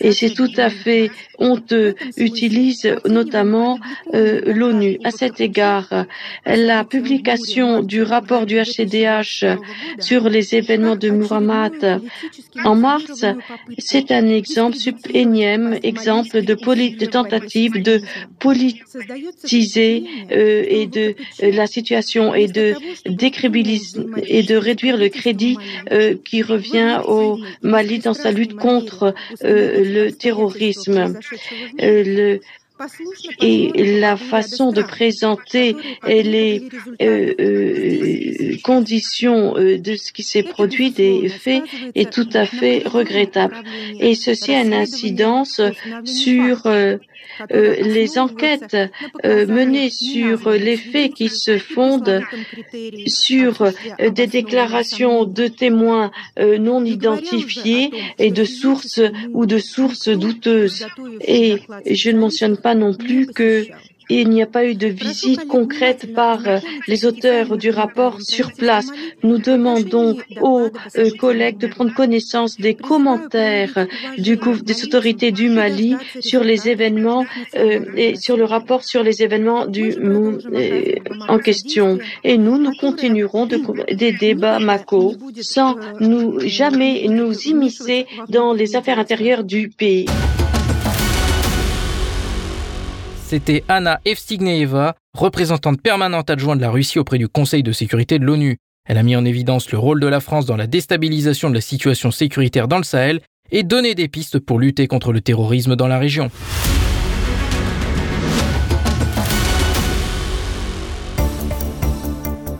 et c'est tout à fait honteux, utilisent notamment euh, l'ONU. À cet égard, la publication du rapport du HCDH sur les événements de Muhammad en mars, c'est un exemple, énième exemple de, de tentative de politiser et de la situation et de et de réduire le crédit qui revient au Mali dans sa lutte contre le terrorisme. le et la façon de présenter les euh, euh, conditions euh, de ce qui s'est produit, des faits, est tout à fait regrettable. Et ceci a une incidence sur euh, les enquêtes euh, menées sur les faits qui se fondent sur euh, des déclarations de témoins non identifiés et de sources ou de sources douteuses. Et je ne mentionne pas non plus que il n'y a pas eu de visite concrète par euh, les auteurs du rapport sur place. Nous demandons aux euh, collègues de prendre connaissance des commentaires du, des autorités du Mali sur les événements euh, et sur le rapport sur les événements du en question. Et nous, nous continuerons de, des débats MACO sans nous jamais nous immiscer dans les affaires intérieures du pays. C'était Anna Evstigneeva, représentante permanente adjointe de la Russie auprès du Conseil de sécurité de l'ONU. Elle a mis en évidence le rôle de la France dans la déstabilisation de la situation sécuritaire dans le Sahel et donné des pistes pour lutter contre le terrorisme dans la région.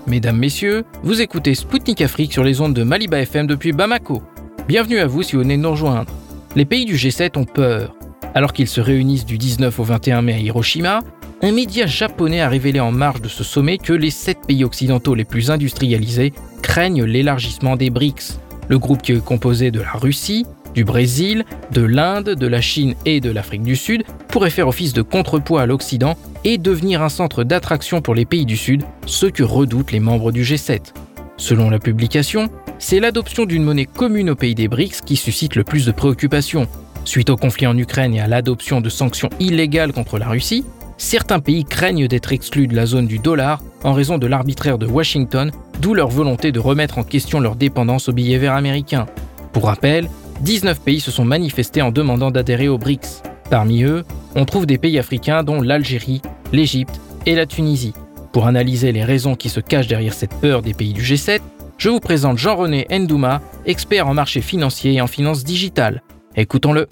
Mesdames, Messieurs, vous écoutez Spoutnik Afrique sur les ondes de Maliba FM depuis Bamako. Bienvenue à vous si vous venez de nous rejoindre. Les pays du G7 ont peur. Alors qu'ils se réunissent du 19 au 21 mai à Hiroshima, un média japonais a révélé en marge de ce sommet que les sept pays occidentaux les plus industrialisés craignent l'élargissement des BRICS, le groupe qui est composé de la Russie, du Brésil, de l'Inde, de la Chine et de l'Afrique du Sud pourrait faire office de contrepoids à l'Occident et devenir un centre d'attraction pour les pays du Sud, ce que redoutent les membres du G7. Selon la publication, c'est l'adoption d'une monnaie commune aux pays des BRICS qui suscite le plus de préoccupations, Suite au conflit en Ukraine et à l'adoption de sanctions illégales contre la Russie, certains pays craignent d'être exclus de la zone du dollar en raison de l'arbitraire de Washington, d'où leur volonté de remettre en question leur dépendance au billet vert américain. Pour rappel, 19 pays se sont manifestés en demandant d'adhérer aux BRICS. Parmi eux, on trouve des pays africains dont l'Algérie, l'Égypte et la Tunisie. Pour analyser les raisons qui se cachent derrière cette peur des pays du G7, je vous présente Jean-René Ndouma, expert en marché financier et en finance digitale. Écoutons-le.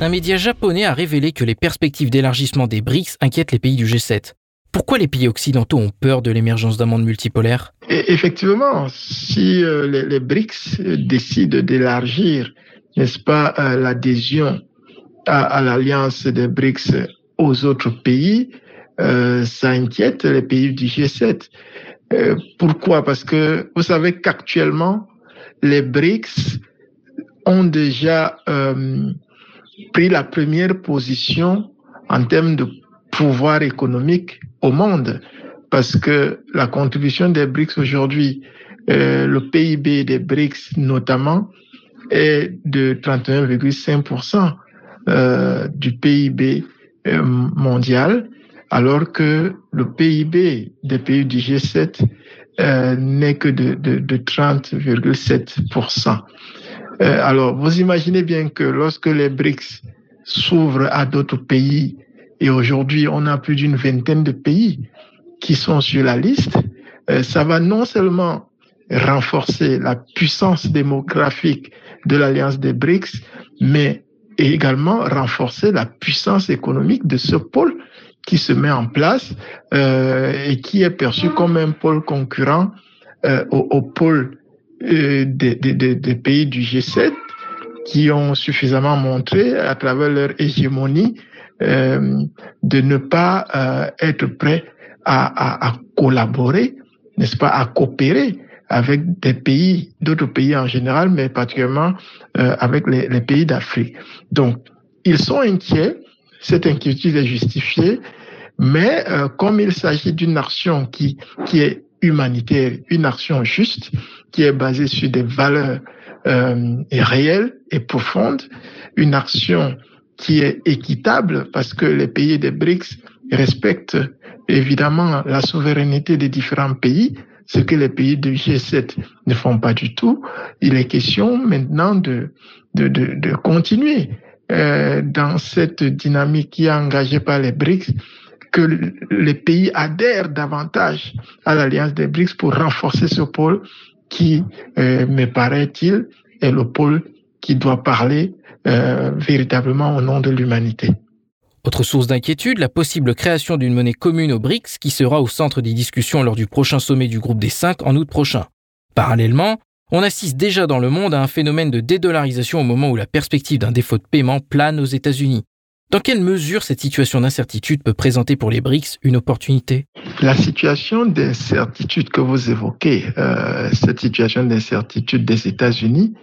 Un média japonais a révélé que les perspectives d'élargissement des BRICS inquiètent les pays du G7. Pourquoi les pays occidentaux ont peur de l'émergence d'un monde multipolaire Effectivement, si euh, les, BRICS décident d'élargir, n'est-ce pas, euh, l'adhésion à, l'alliance des BRICS aux autres pays, euh, ça inquiète les pays du G7. pourquoi? Parce que vous savez qu'actuellement, les BRICS ont déjà euh, pris la première position en termes de pouvoir économique au monde, parce que la contribution des BRICS aujourd'hui, euh, le PIB des BRICS notamment, est de 31,5% euh, du PIB euh, mondial, alors que le PIB des pays du G7 euh, n'est que de, de, 30,7%. Euh, alors, vous imaginez bien que lorsque les BRICS s'ouvrent à d'autres pays, et aujourd'hui on a plus d'une vingtaine de pays qui sont sur la liste, euh, ça va non seulement renforcer la puissance démographique de l'alliance des BRICS, mais également renforcer la puissance économique de ce pôle qui se met en place euh, et qui est perçu comme un pôle concurrent euh, au, au, pôle euh, des, des, des, pays du G7 qui ont suffisamment montré à travers leur hégémonie euh, de ne pas euh, être prêts à, à, à collaborer, n'est-ce pas, à coopérer avec des pays, d'autres pays en général, mais particulièrement euh, avec les, les pays d'Afrique. Donc, ils sont inquiets cette inquiétude est justifiée, mais euh, comme il s'agit d'une action qui, qui est humanitaire, une action juste, qui est basée sur des valeurs euh, réelles et profondes, une action qui est équitable parce que les pays des BRICS respectent évidemment la souveraineté des différents pays, ce que les pays du G7 ne font pas du tout. Il est question maintenant de, de, de, de continuer euh, dans cette dynamique qui est engagée par les BRICS que les pays adhèrent davantage à l'alliance des BRICS pour renforcer ce pôle qui, euh, me paraît-il, est le pôle qui doit parler euh, véritablement au nom de l'humanité. Autre source d'inquiétude, la possible création d'une monnaie commune aux BRICS qui sera au centre des discussions lors du prochain sommet du groupe des cinq en août prochain. Parallèlement, on assiste déjà dans le monde à un phénomène de dédollarisation au moment où la perspective d'un défaut de paiement plane aux États-Unis. Dans quelle mesure cette situation d'incertitude peut présenter pour les BRICS une opportunité? La situation d'incertitude que vous évoquez, euh, cette situation d'incertitude des États-Unis,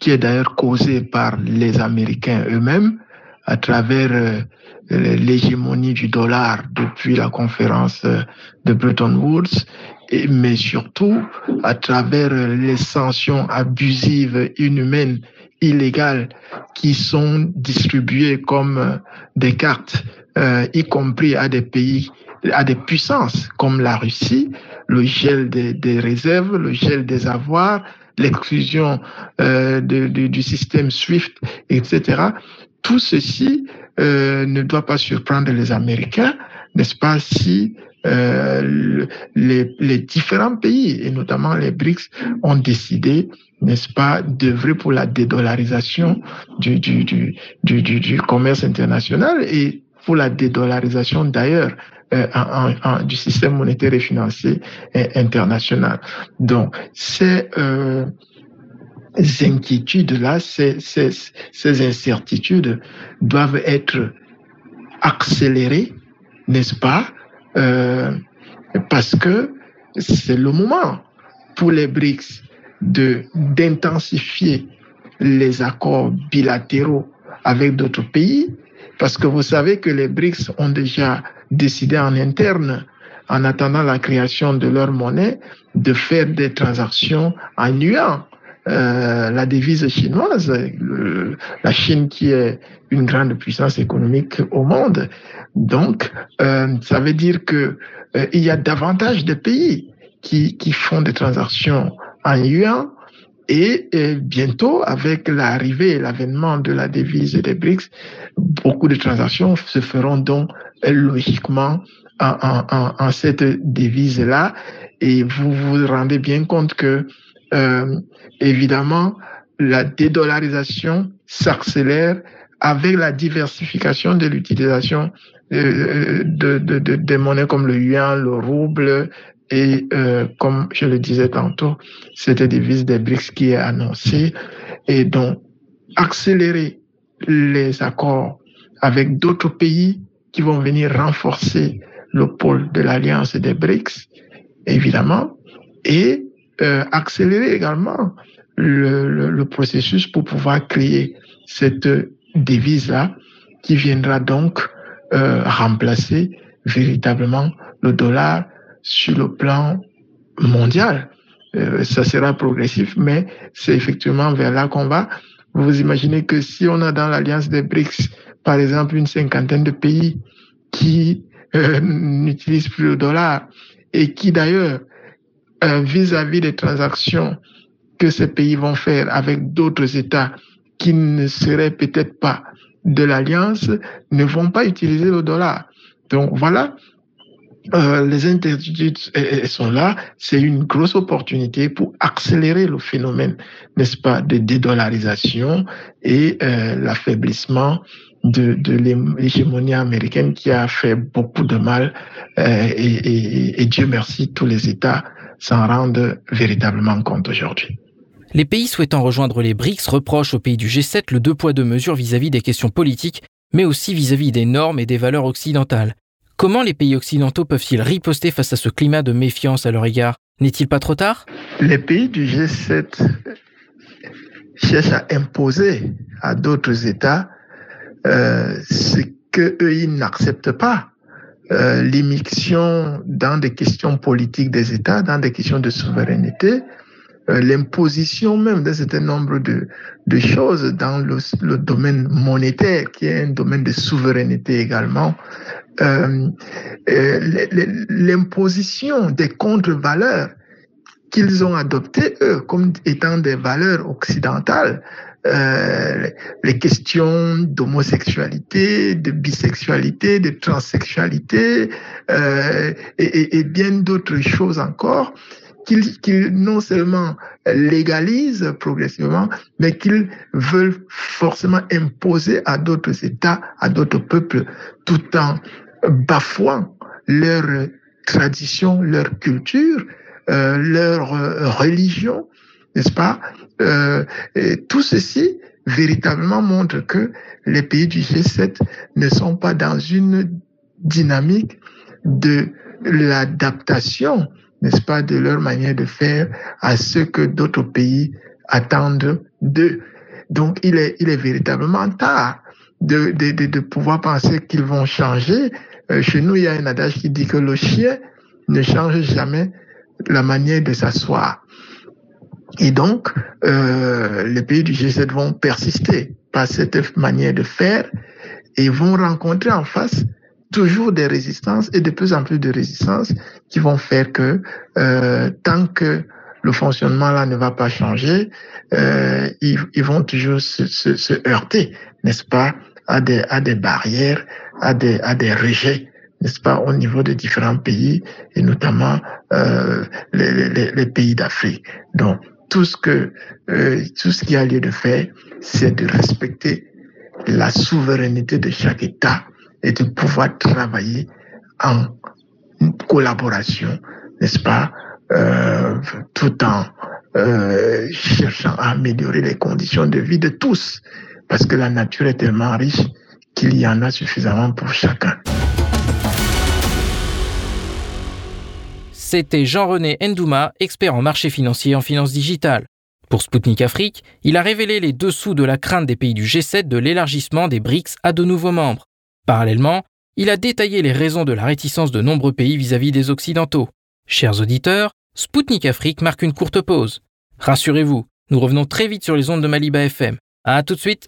qui est d'ailleurs causée par les Américains eux-mêmes, à travers euh, l'hégémonie du dollar depuis la conférence euh, de Bretton Woods, mais surtout à travers les sanctions abusives, inhumaines, illégales qui sont distribuées comme des cartes, euh, y compris à des pays, à des puissances comme la Russie, le gel des, réserves, le gel des avoirs, l'exclusion euh, du système SWIFT, etc. Tout ceci euh, ne doit pas surprendre les Américains, n'est-ce pas, si euh, les, les, différents pays, et notamment les BRICS, ont décidé, n'est-ce pas, d'œuvrer pour la dédollarisation du, du, du, du, du commerce international et pour la dédollarisation d'ailleurs euh, du système monétaire et financier international. Donc, c'est euh, inquiétudes-là, ces, ces, ces, incertitudes doivent être accélérées, n'est-ce pas euh, Parce que c'est le moment pour les BRICS d'intensifier les accords bilatéraux avec d'autres pays, parce que vous savez que les BRICS ont déjà décidé en interne, en attendant la création de leur monnaie, de faire des transactions en euh, la devise chinoise, la Chine qui est une grande puissance économique au monde. Donc, euh, ça veut dire que euh, il y a davantage de pays qui, qui font des transactions en yuan et, bientôt, avec l'arrivée et l'avènement de la devise des BRICS, beaucoup de transactions se feront donc logiquement en, en, en cette devise-là. Et vous vous rendez bien compte que euh, évidemment, la dédollarisation s'accélère avec la diversification de l'utilisation de, de, de, de, des monnaies comme le yuan, le rouble et euh, comme je le disais tantôt, cette devise des BRICS qui est annoncée. Et donc accélérer les accords avec d'autres pays qui vont venir renforcer le pôle de l'alliance des BRICS, évidemment, et euh, accélérer également le, le, le, processus pour pouvoir créer cette devise-là qui viendra donc euh, remplacer véritablement le dollar sur le plan mondial. Euh, ça sera progressif, mais c'est effectivement vers là qu'on va. Vous imaginez que si on a dans l'alliance des BRICS, par exemple, une cinquantaine de pays qui euh, n'utilisent plus le dollar et qui d'ailleurs vis-à-vis -vis des transactions que ces pays vont faire avec d'autres États qui ne seraient peut-être pas de l'alliance, ne vont pas utiliser le dollar. Donc voilà, euh, les incertitudes sont là. C'est une grosse opportunité pour accélérer le phénomène, n'est-ce pas, de dédollarisation et euh, l'affaiblissement de, l'hégémonie américaine qui a fait beaucoup de mal. Euh, et Dieu merci, tous les États s'en rendent véritablement compte aujourd'hui. Les pays souhaitant rejoindre les BRICS reprochent aux pays du G7 le deux poids deux mesures vis-à-vis des questions politiques, mais aussi vis-à-vis des normes et des valeurs occidentales. Comment les pays occidentaux peuvent-ils riposter face à ce climat de méfiance à leur égard? N'est-il pas trop tard? Les pays du G7 cherchent à imposer à d'autres États euh, ce qu'eux, ils n'acceptent pas. Euh, L'immixtion dans des questions politiques des États, dans des questions de souveraineté, euh, l'imposition même d'un certain nombre de, choses dans le, domaine monétaire, qui est un domaine de souveraineté également, euh l'imposition des contre-valeurs qu'ils ont adoptées, eux, comme étant des valeurs occidentales, euh, les questions d'homosexualité, de bisexualité, de transsexualité euh, et, et, bien d'autres choses encore qu'ils non seulement légalisent progressivement, mais qu'ils veulent forcément imposer à d'autres États, à d'autres peuples, tout en bafouant leur tradition, leur culture, euh, leur euh, religion, n'est-ce pas? Euh, Tout ceci véritablement montre que les pays du G7 ne sont pas dans une dynamique de l'adaptation, n'est-ce pas, de leur manière de faire à ce que d'autres pays attendent d'eux. Donc, il est, il est véritablement tard de, de, de, de pouvoir penser qu'ils vont changer. Euh, chez nous, il y a un adage qui dit que le chien ne change jamais la manière de s'asseoir. Et donc, euh, les pays du G7 vont persister par cette manière de faire et vont rencontrer en face toujours des résistances et de plus en plus de résistances qui vont faire que euh, tant que le fonctionnement là ne va pas changer, euh, ils, vont toujours se, se, se heurter, n'est-ce pas, à des, à des barrières, à des, à des rejets n'est-ce pas, au niveau de différents pays et notamment euh, les, les, les, pays d'Afrique. Donc, tout ce que euh, tout ce qui a lieu de faire, c'est de respecter la souveraineté de chaque État et de pouvoir travailler en collaboration, n'est-ce pas, euh, tout en euh, cherchant à améliorer les conditions de vie de tous, parce que la nature est tellement riche qu'il y en a suffisamment pour chacun. C'était Jean-René Ndouma, expert en marché financier et en finance digitale. Pour Sputnik Afrique, il a révélé les dessous de la crainte des pays du G7 de l'élargissement des BRICS à de nouveaux membres. Parallèlement, il a détaillé les raisons de la réticence de nombreux pays vis-à-vis des Occidentaux. Chers auditeurs, Sputnik Afrique marque une courte pause. Rassurez-vous, nous revenons très vite sur les ondes de Maliba FM. À tout de suite!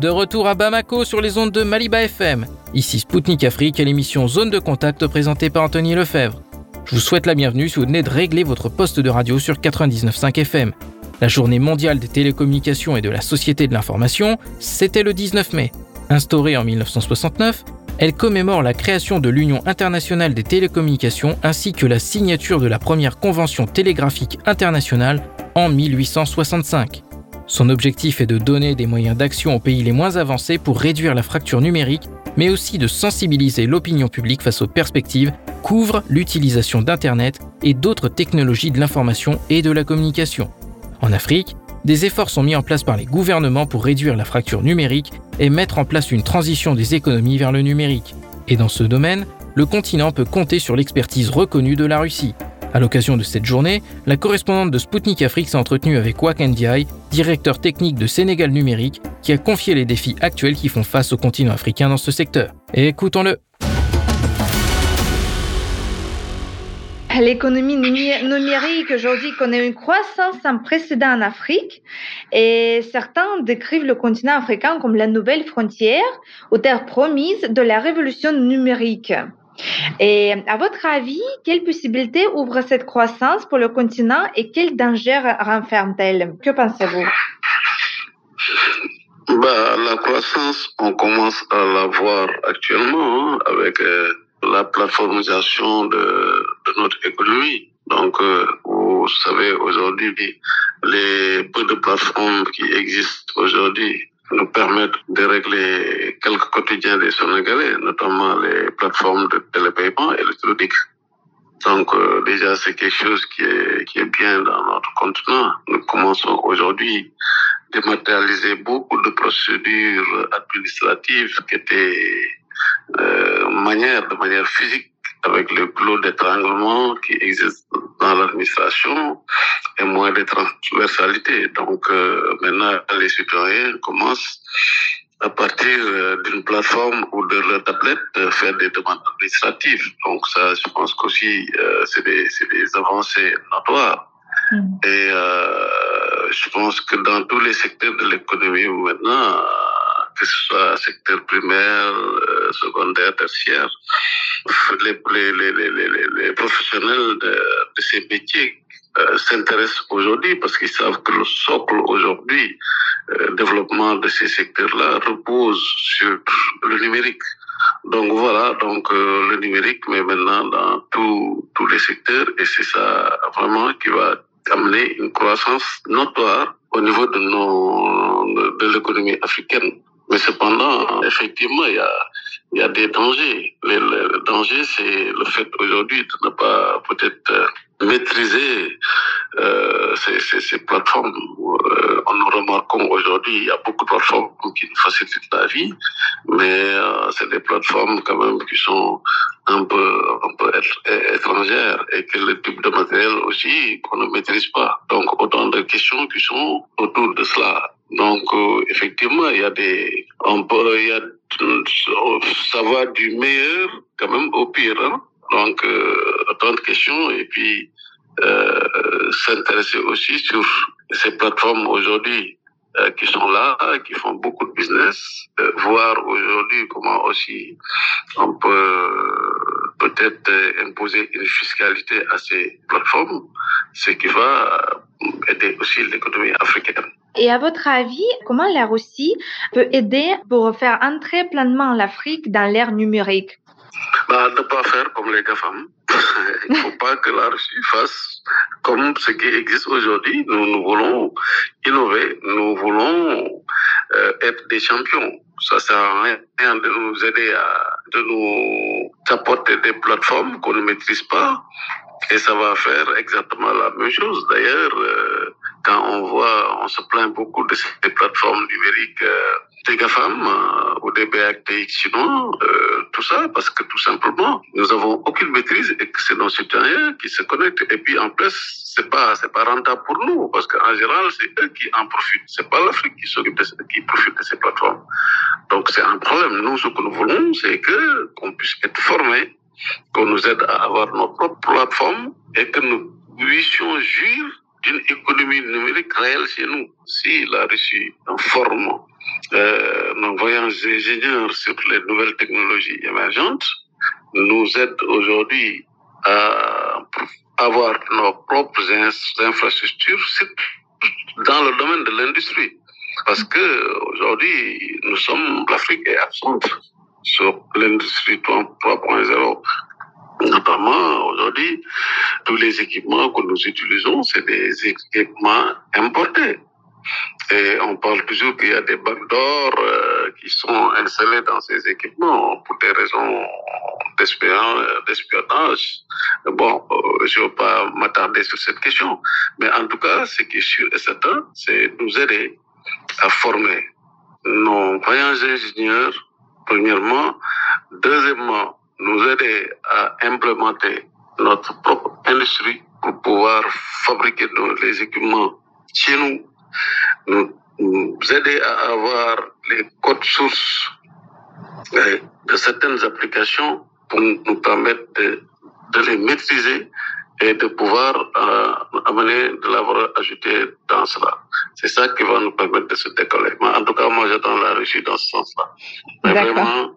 De retour à Bamako sur les ondes de Maliba FM. Ici Spoutnik Afrique à l'émission Zone de contact présentée par Anthony Lefebvre. Je vous souhaite la bienvenue si vous venez de régler votre poste de radio sur 99.5 FM. La journée mondiale des télécommunications et de la société de l'information, c'était le 19 mai. Instaurée en 1969, elle commémore la création de l'Union internationale des télécommunications ainsi que la signature de la première convention télégraphique internationale en 1865. Son objectif est de donner des moyens d'action aux pays les moins avancés pour réduire la fracture numérique, mais aussi de sensibiliser l'opinion publique face aux perspectives qu'ouvre l'utilisation d'Internet et d'autres technologies de l'information et de la communication. En Afrique, des efforts sont mis en place par les gouvernements pour réduire la fracture numérique et mettre en place une transition des économies vers le numérique. Et dans ce domaine, le continent peut compter sur l'expertise reconnue de la Russie. À l'occasion de cette journée, la correspondante de Sputnik Afrique s'est entretenue avec Wak Ndiaye, directeur technique de Sénégal Numérique, qui a confié les défis actuels qui font face au continent africain dans ce secteur. Écoutons-le. L'économie numérique aujourd'hui connaît une croissance sans précédent en Afrique et certains décrivent le continent africain comme la nouvelle frontière aux terres promises de la révolution numérique. Et à votre avis, quelles possibilités ouvre cette croissance pour le continent et quels dangers renferme-t-elle? Que pensez-vous? Bah, La croissance, on commence à la voir actuellement hein, avec euh, la plateformisation de, notre économie. Donc, euh, vous savez, aujourd'hui, les peu de plateformes qui existent aujourd'hui nous permettre de régler quelques quotidiens des Sénégalais, notamment les plateformes de télépaiement électronique. Donc euh, déjà, c'est quelque chose qui est, qui est bien dans notre continent. Nous commençons aujourd'hui à matérialiser beaucoup de procédures administratives qui étaient euh, manière, de manière physique avec le clos d'étranglement qui existe dans l'administration et moins de transversalité. Donc euh, maintenant, les citoyens commencent à partir euh, d'une plateforme ou de leur tablette faire des demandes administratives. Donc ça, je pense qu'aussi, euh, c'est des, des avancées notoires. Mm. Et euh, je pense que dans tous les secteurs de l'économie maintenant, que ce soit secteur primaire, secondaire, tertiaire. Les, les, les, les professionnels de, ces métiers euh, s'intéressent aujourd'hui parce qu'ils savent que le socle aujourd'hui, euh, développement de ces secteurs-là repose sur le numérique. Donc voilà, donc euh, le numérique, mais maintenant dans tous tous les secteurs, et c'est ça vraiment qui va amener une croissance notoire au niveau de l'économie africaine. Mais cependant, effectivement, il y a, il y a des dangers. Le, le danger, c'est le fait aujourd'hui de ne pas peut-être euh, maîtriser euh, ces, ces, ces, plateformes. Euh, nous remarquons aujourd'hui, il y a beaucoup de plateformes qui nous facilitent la vie, mais euh, c'est des plateformes quand même qui sont un peu, un peu étrangères et que le type de matériel aussi qu'on ne maîtrise pas. Donc autant de questions qui sont autour de cela. Donc euh, effectivement, il y a des, on peut, il y a, ça va du meilleur quand même au pire. Hein? Donc euh, autant de questions et puis euh, s'intéresser aussi sur ces plateformes aujourd'hui euh, qui sont là, qui font beaucoup de business, voir aujourd'hui comment aussi on peut peut-être imposer une fiscalité à ces plateformes, ce qui va aider aussi l'économie africaine. Et à votre avis, comment la Russie peut aider pour faire entrer pleinement l'Afrique dans l'ère numérique? Bah, ne pas faire comme les GAFAM. [laughs] Il ne faut pas que la Russie fasse comme ce qui existe aujourd'hui. Nous, nous voulons innover, nous voulons euh, être des champions. Ça sert à rien de nous aider à de nous apporter des plateformes qu'on ne maîtrise pas. Et ça va faire exactement la même chose. D'ailleurs, euh, quand on voit, on se plaint beaucoup de ces plateformes numériques euh, des GAFAM euh, ou des BATX chinois, euh, tout ça, parce que tout simplement, nous avons aucune maîtrise et que c'est nos citoyens qui se connectent. Et puis en plus, c'est pas c'est pas rentable pour nous parce qu'en général, c'est eux qui en profitent. C'est pas l'Afrique qui s'occupe qui profite de ces plateformes. Donc c'est un problème. Nous, ce que nous voulons, c'est que qu'on puisse être formés, qu'on nous aide à avoir notre propre plateforme et que nous puissions jouir d'une économie numérique réelle chez nous. Si la Russie forme euh, nos voyants ingénieurs sur les nouvelles technologies émergentes, nous aide aujourd'hui à avoir nos propres infrastructures dans le domaine de l'industrie. Parce que aujourd'hui, nous sommes, l'Afrique est absente sur l'industrie 3.0 Notamment, aujourd'hui, tous les équipements que nous utilisons, c'est des équipements importés. Et on parle toujours qu'il y a des backdoors euh, qui sont installés dans ces équipements pour des raisons d'espionnage. Bon, euh, je ne veux pas m'attarder sur cette question. Mais en tout cas, ce qui est sûr et certain, c'est nous aider à former nos voyants ingénieurs, premièrement. Deuxièmement, nous aider à implémenter notre propre industrie pour pouvoir fabriquer les équipements chez nous, nous, aider à avoir les codes sources de certaines applications pour nous permettre de les maîtriser et de pouvoir euh, amener de la valeur ajoutée dans cela. C'est ça qui va nous permettre de se décoller. Mais en tout cas, moi, j'attends la réussite dans ce sens-là. Mais vraiment,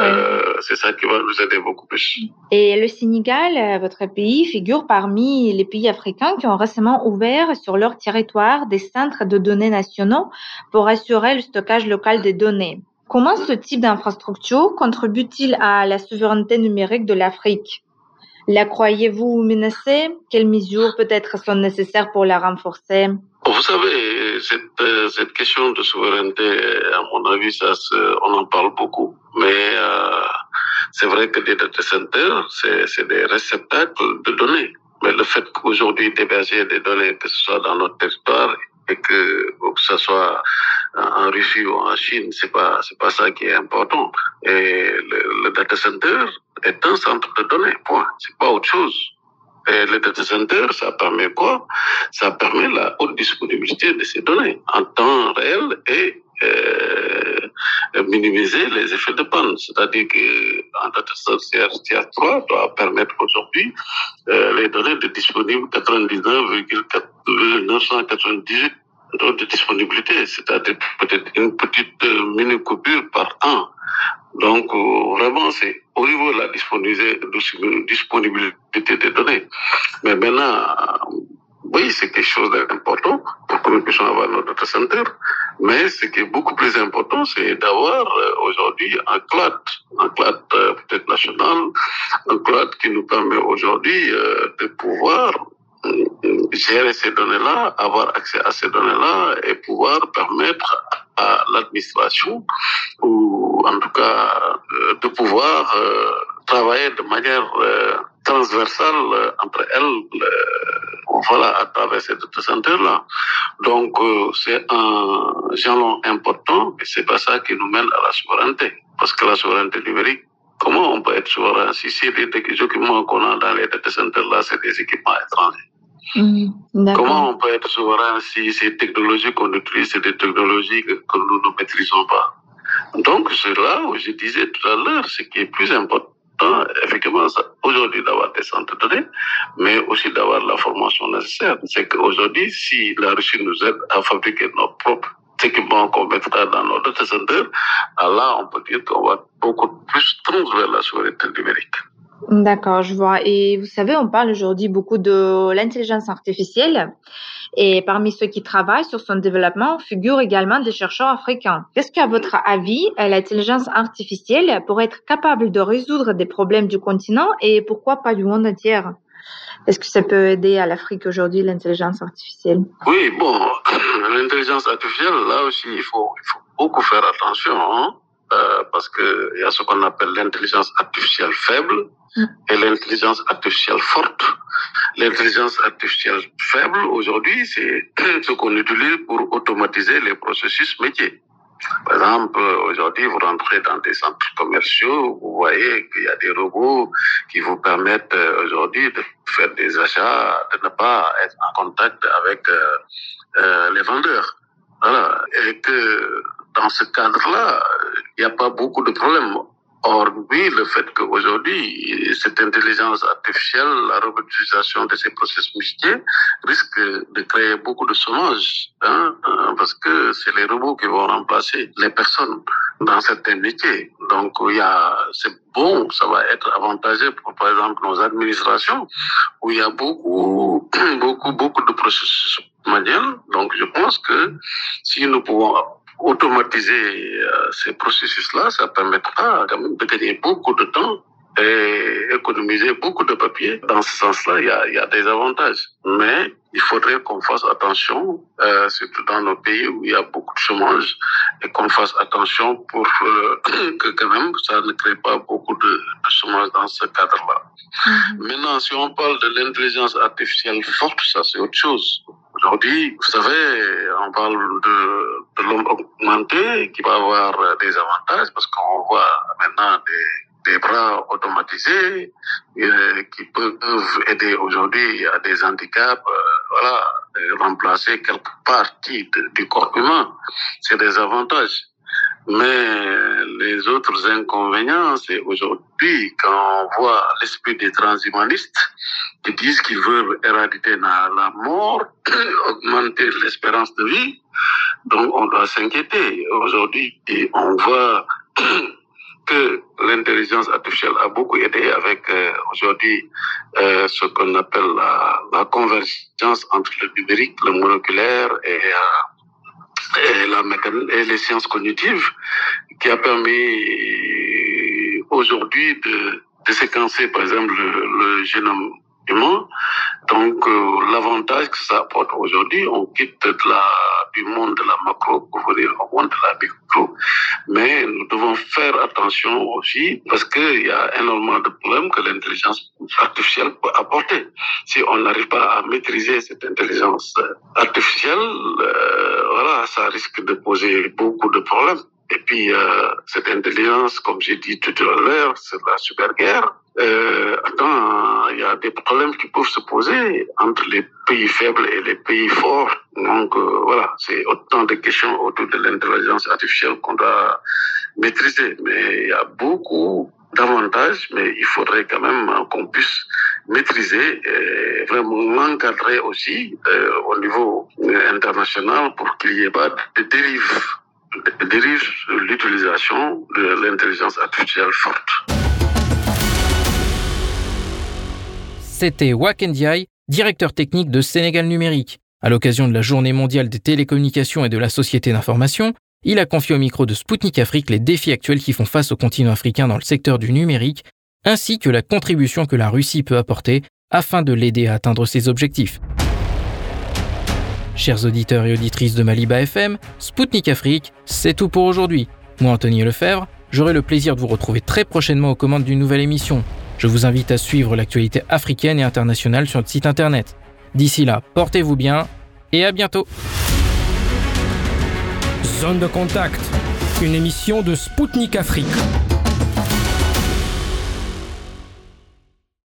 euh, c'est ça qui va nous aider beaucoup plus. Et le Sénégal, votre pays, figure parmi les pays africains qui ont récemment ouvert sur leur territoire des centres de données nationaux pour assurer le stockage local des données. Comment ce type d'infrastructure contribue-t-il à la souveraineté numérique de l'Afrique? La croyez-vous menacée Quelles mesures peut-être sont nécessaires pour la renforcer? Vous savez, cette, cette, question de souveraineté, à mon avis, ça, on en parle beaucoup. Mais euh, c'est vrai que les data centers, c'est des réceptacles de données. Mais le fait qu'aujourd'hui d'héberger des données, que ce soit dans notre territoire et que, que ce soit en Russie ou en Chine, c'est pas c'est pas ça qui est important. Et le, le data center est un centre de données, point. C'est pas autre chose. Et le data center, ça permet quoi? Ça permet la haute disponibilité de ces données en temps réel et euh, minimiser les effets de panne. C'est-à-dire qu'un data center tier 3 doit permettre aujourd'hui euh, les données de disponibles 99,998 de disponibilité, c'est-à-dire peut-être une petite euh, mini-coupure par an. Donc, euh, vraiment, c'est au niveau de la disponibilité des données. Mais maintenant, oui, c'est quelque chose d'important pour que nous puissions avoir notre data center. Mais ce qui est beaucoup plus important, c'est d'avoir euh, aujourd'hui un cloud, un cloud euh, peut-être national, un cloud qui nous permet aujourd'hui euh, de pouvoir gérer ces données-là, avoir accès à ces données-là et pouvoir permettre à l'administration ou en tout cas de pouvoir travailler de manière transversale entre elles voilà, à travers cette centre-là. Donc, euh, c'est un jalon important et c'est pas ça qui nous mène à la souveraineté. Parce que la souveraineté numérique, comment on peut être souverain si c'est des équipements qu'on a dans les data centers là, c'est des équipements étrangers? Mmh, comment on peut être souverain si ces technologies qu'on utilise, c'est des technologies que, que nous ne maîtrisons pas? Donc, c'est là où je disais tout à l'heure, ce qui est plus important effectivement, aujourd'hui d'avoir des centres de données, mais aussi d'avoir la formation nécessaire. C'est qu'aujourd'hui, si la Russie nous aide à fabriquer nos propres équipements qu'on mettra dans nos data centers, là, on peut dire qu'on va beaucoup plus tendre vers la souveraineté numérique. D'accord, je vois. Et vous savez, on parle aujourd'hui beaucoup de l'intelligence artificielle. Et parmi ceux qui travaillent sur son développement figurent également des chercheurs africains. Qu'est-ce qu'à votre avis, l'intelligence artificielle pourrait être capable de résoudre des problèmes du continent et pourquoi pas du monde entier? Est-ce que ça peut aider à l'Afrique aujourd'hui, l'intelligence artificielle? Oui, bon, [clears throat] l'intelligence artificielle, là aussi, il faut, il faut beaucoup faire attention. Hein euh, parce que il y a ce qu'on appelle l'intelligence artificielle faible et l'intelligence artificielle forte. L'intelligence artificielle faible, aujourd'hui, c'est [clears throat] ce qu'on utilise pour automatiser les processus métiers. Par exemple, aujourd'hui, vous rentrez dans des centres commerciaux, vous voyez qu'il y a des robots qui vous permettent euh, aujourd'hui de faire des achats, de ne pas être en contact avec euh, euh, les vendeurs. Voilà. Et que dans ce cadre-là, il n'y a pas beaucoup de problèmes. Or, oui, le fait qu'aujourd'hui, cette intelligence artificielle, la robotisation de ces processus métiers risque de créer beaucoup de chômage, hein, parce que c'est les robots qui vont remplacer les personnes dans certains métiers. Donc, il y a, c'est bon, ça va être avantageux pour, par exemple, nos administrations, où il y a beaucoup, [clears throat] beaucoup, beaucoup de processus manuels. Donc, je pense que si nous pouvons automatiser euh, ces processus-là, ça permettra quand même de gagner beaucoup de temps et économiser beaucoup de papier. Dans ce sens-là, il y a, y a, des avantages. Mais il faudrait qu'on fasse attention, euh, surtout dans nos pays où il y a beaucoup de chômage, et qu'on fasse attention pour euh, [clears throat] que quand même ça ne crée pas beaucoup de, de chômage dans ce cadre-là. Mm-hmm. Maintenant, si on parle de l'intelligence artificielle forte, ça c'est autre chose. Aujourd'hui, vous savez, on parle de, de l'homme augmenté qui va avoir des avantages parce qu'on voit maintenant des, des bras automatisés euh, qui peuvent aider aujourd'hui à des handicaps, euh, voilà, remplacer quelques parties du corps humain. C'est des avantages. Mais les autres inconvénients, c'est aujourd'hui quand on voit l'esprit des transhumanistes qui disent qu'ils veulent éradiquer la, la mort, [coughs] augmenter l'espérance de vie. Donc on doit s'inquiéter. Aujourd'hui, on voit [coughs] que l'intelligence artificielle a beaucoup aidé avec euh, aujourd'hui euh, ce qu'on appelle la, convergence entre le numérique, le moléculaire et euh, et, les sciences cognitives qui a permis aujourd'hui de, séquencer, par exemple, le, le génome humain. Donc, euh, l'avantage que ça apporte aujourd'hui, on quitte la, du monde de la macro pour venir au monde de la micro. Mais nous devons faire attention aussi parce qu'il y a énormément de problèmes que l'intelligence artificielle peut apporter. Si on n'arrive pas à maîtriser cette intelligence artificielle, euh, voilà, ça risque de poser beaucoup de problèmes. Et puis, euh, cette intelligence, comme j'ai dit tout à l'heure, c'est la super guerre. Euh, attends, il y a des problèmes qui peuvent se poser entre les pays faibles et les pays forts. Donc, euh, voilà, c'est autant de questions autour de l'intelligence artificielle qu'on doit maîtriser. Mais il y a beaucoup d'avantages, mais il faudrait quand même qu'on puisse maîtriser et vraiment encadrer aussi au niveau international pour qu'il n'y ait pas de dérives dérive l'utilisation de l'intelligence artificielle forte. C'était Wakendiaï, directeur technique de Sénégal Numérique. À l'occasion de la Journée mondiale des télécommunications et de la société d'information, il a confié au micro de Spoutnik Afrique les défis actuels qui font face au continent africain dans le secteur du numérique, ainsi que la contribution que la Russie peut apporter afin de l'aider à atteindre ses objectifs. Chers auditeurs et auditrices de Maliba FM, Spoutnik Afrique, c'est tout pour aujourd'hui. Moi, Anthony Lefebvre, j'aurai le plaisir de vous retrouver très prochainement aux commandes d'une nouvelle émission. Je vous invite à suivre l'actualité africaine et internationale sur notre site internet. D'ici là, portez-vous bien et à bientôt. Zone de contact, une émission de Spoutnik Afrique.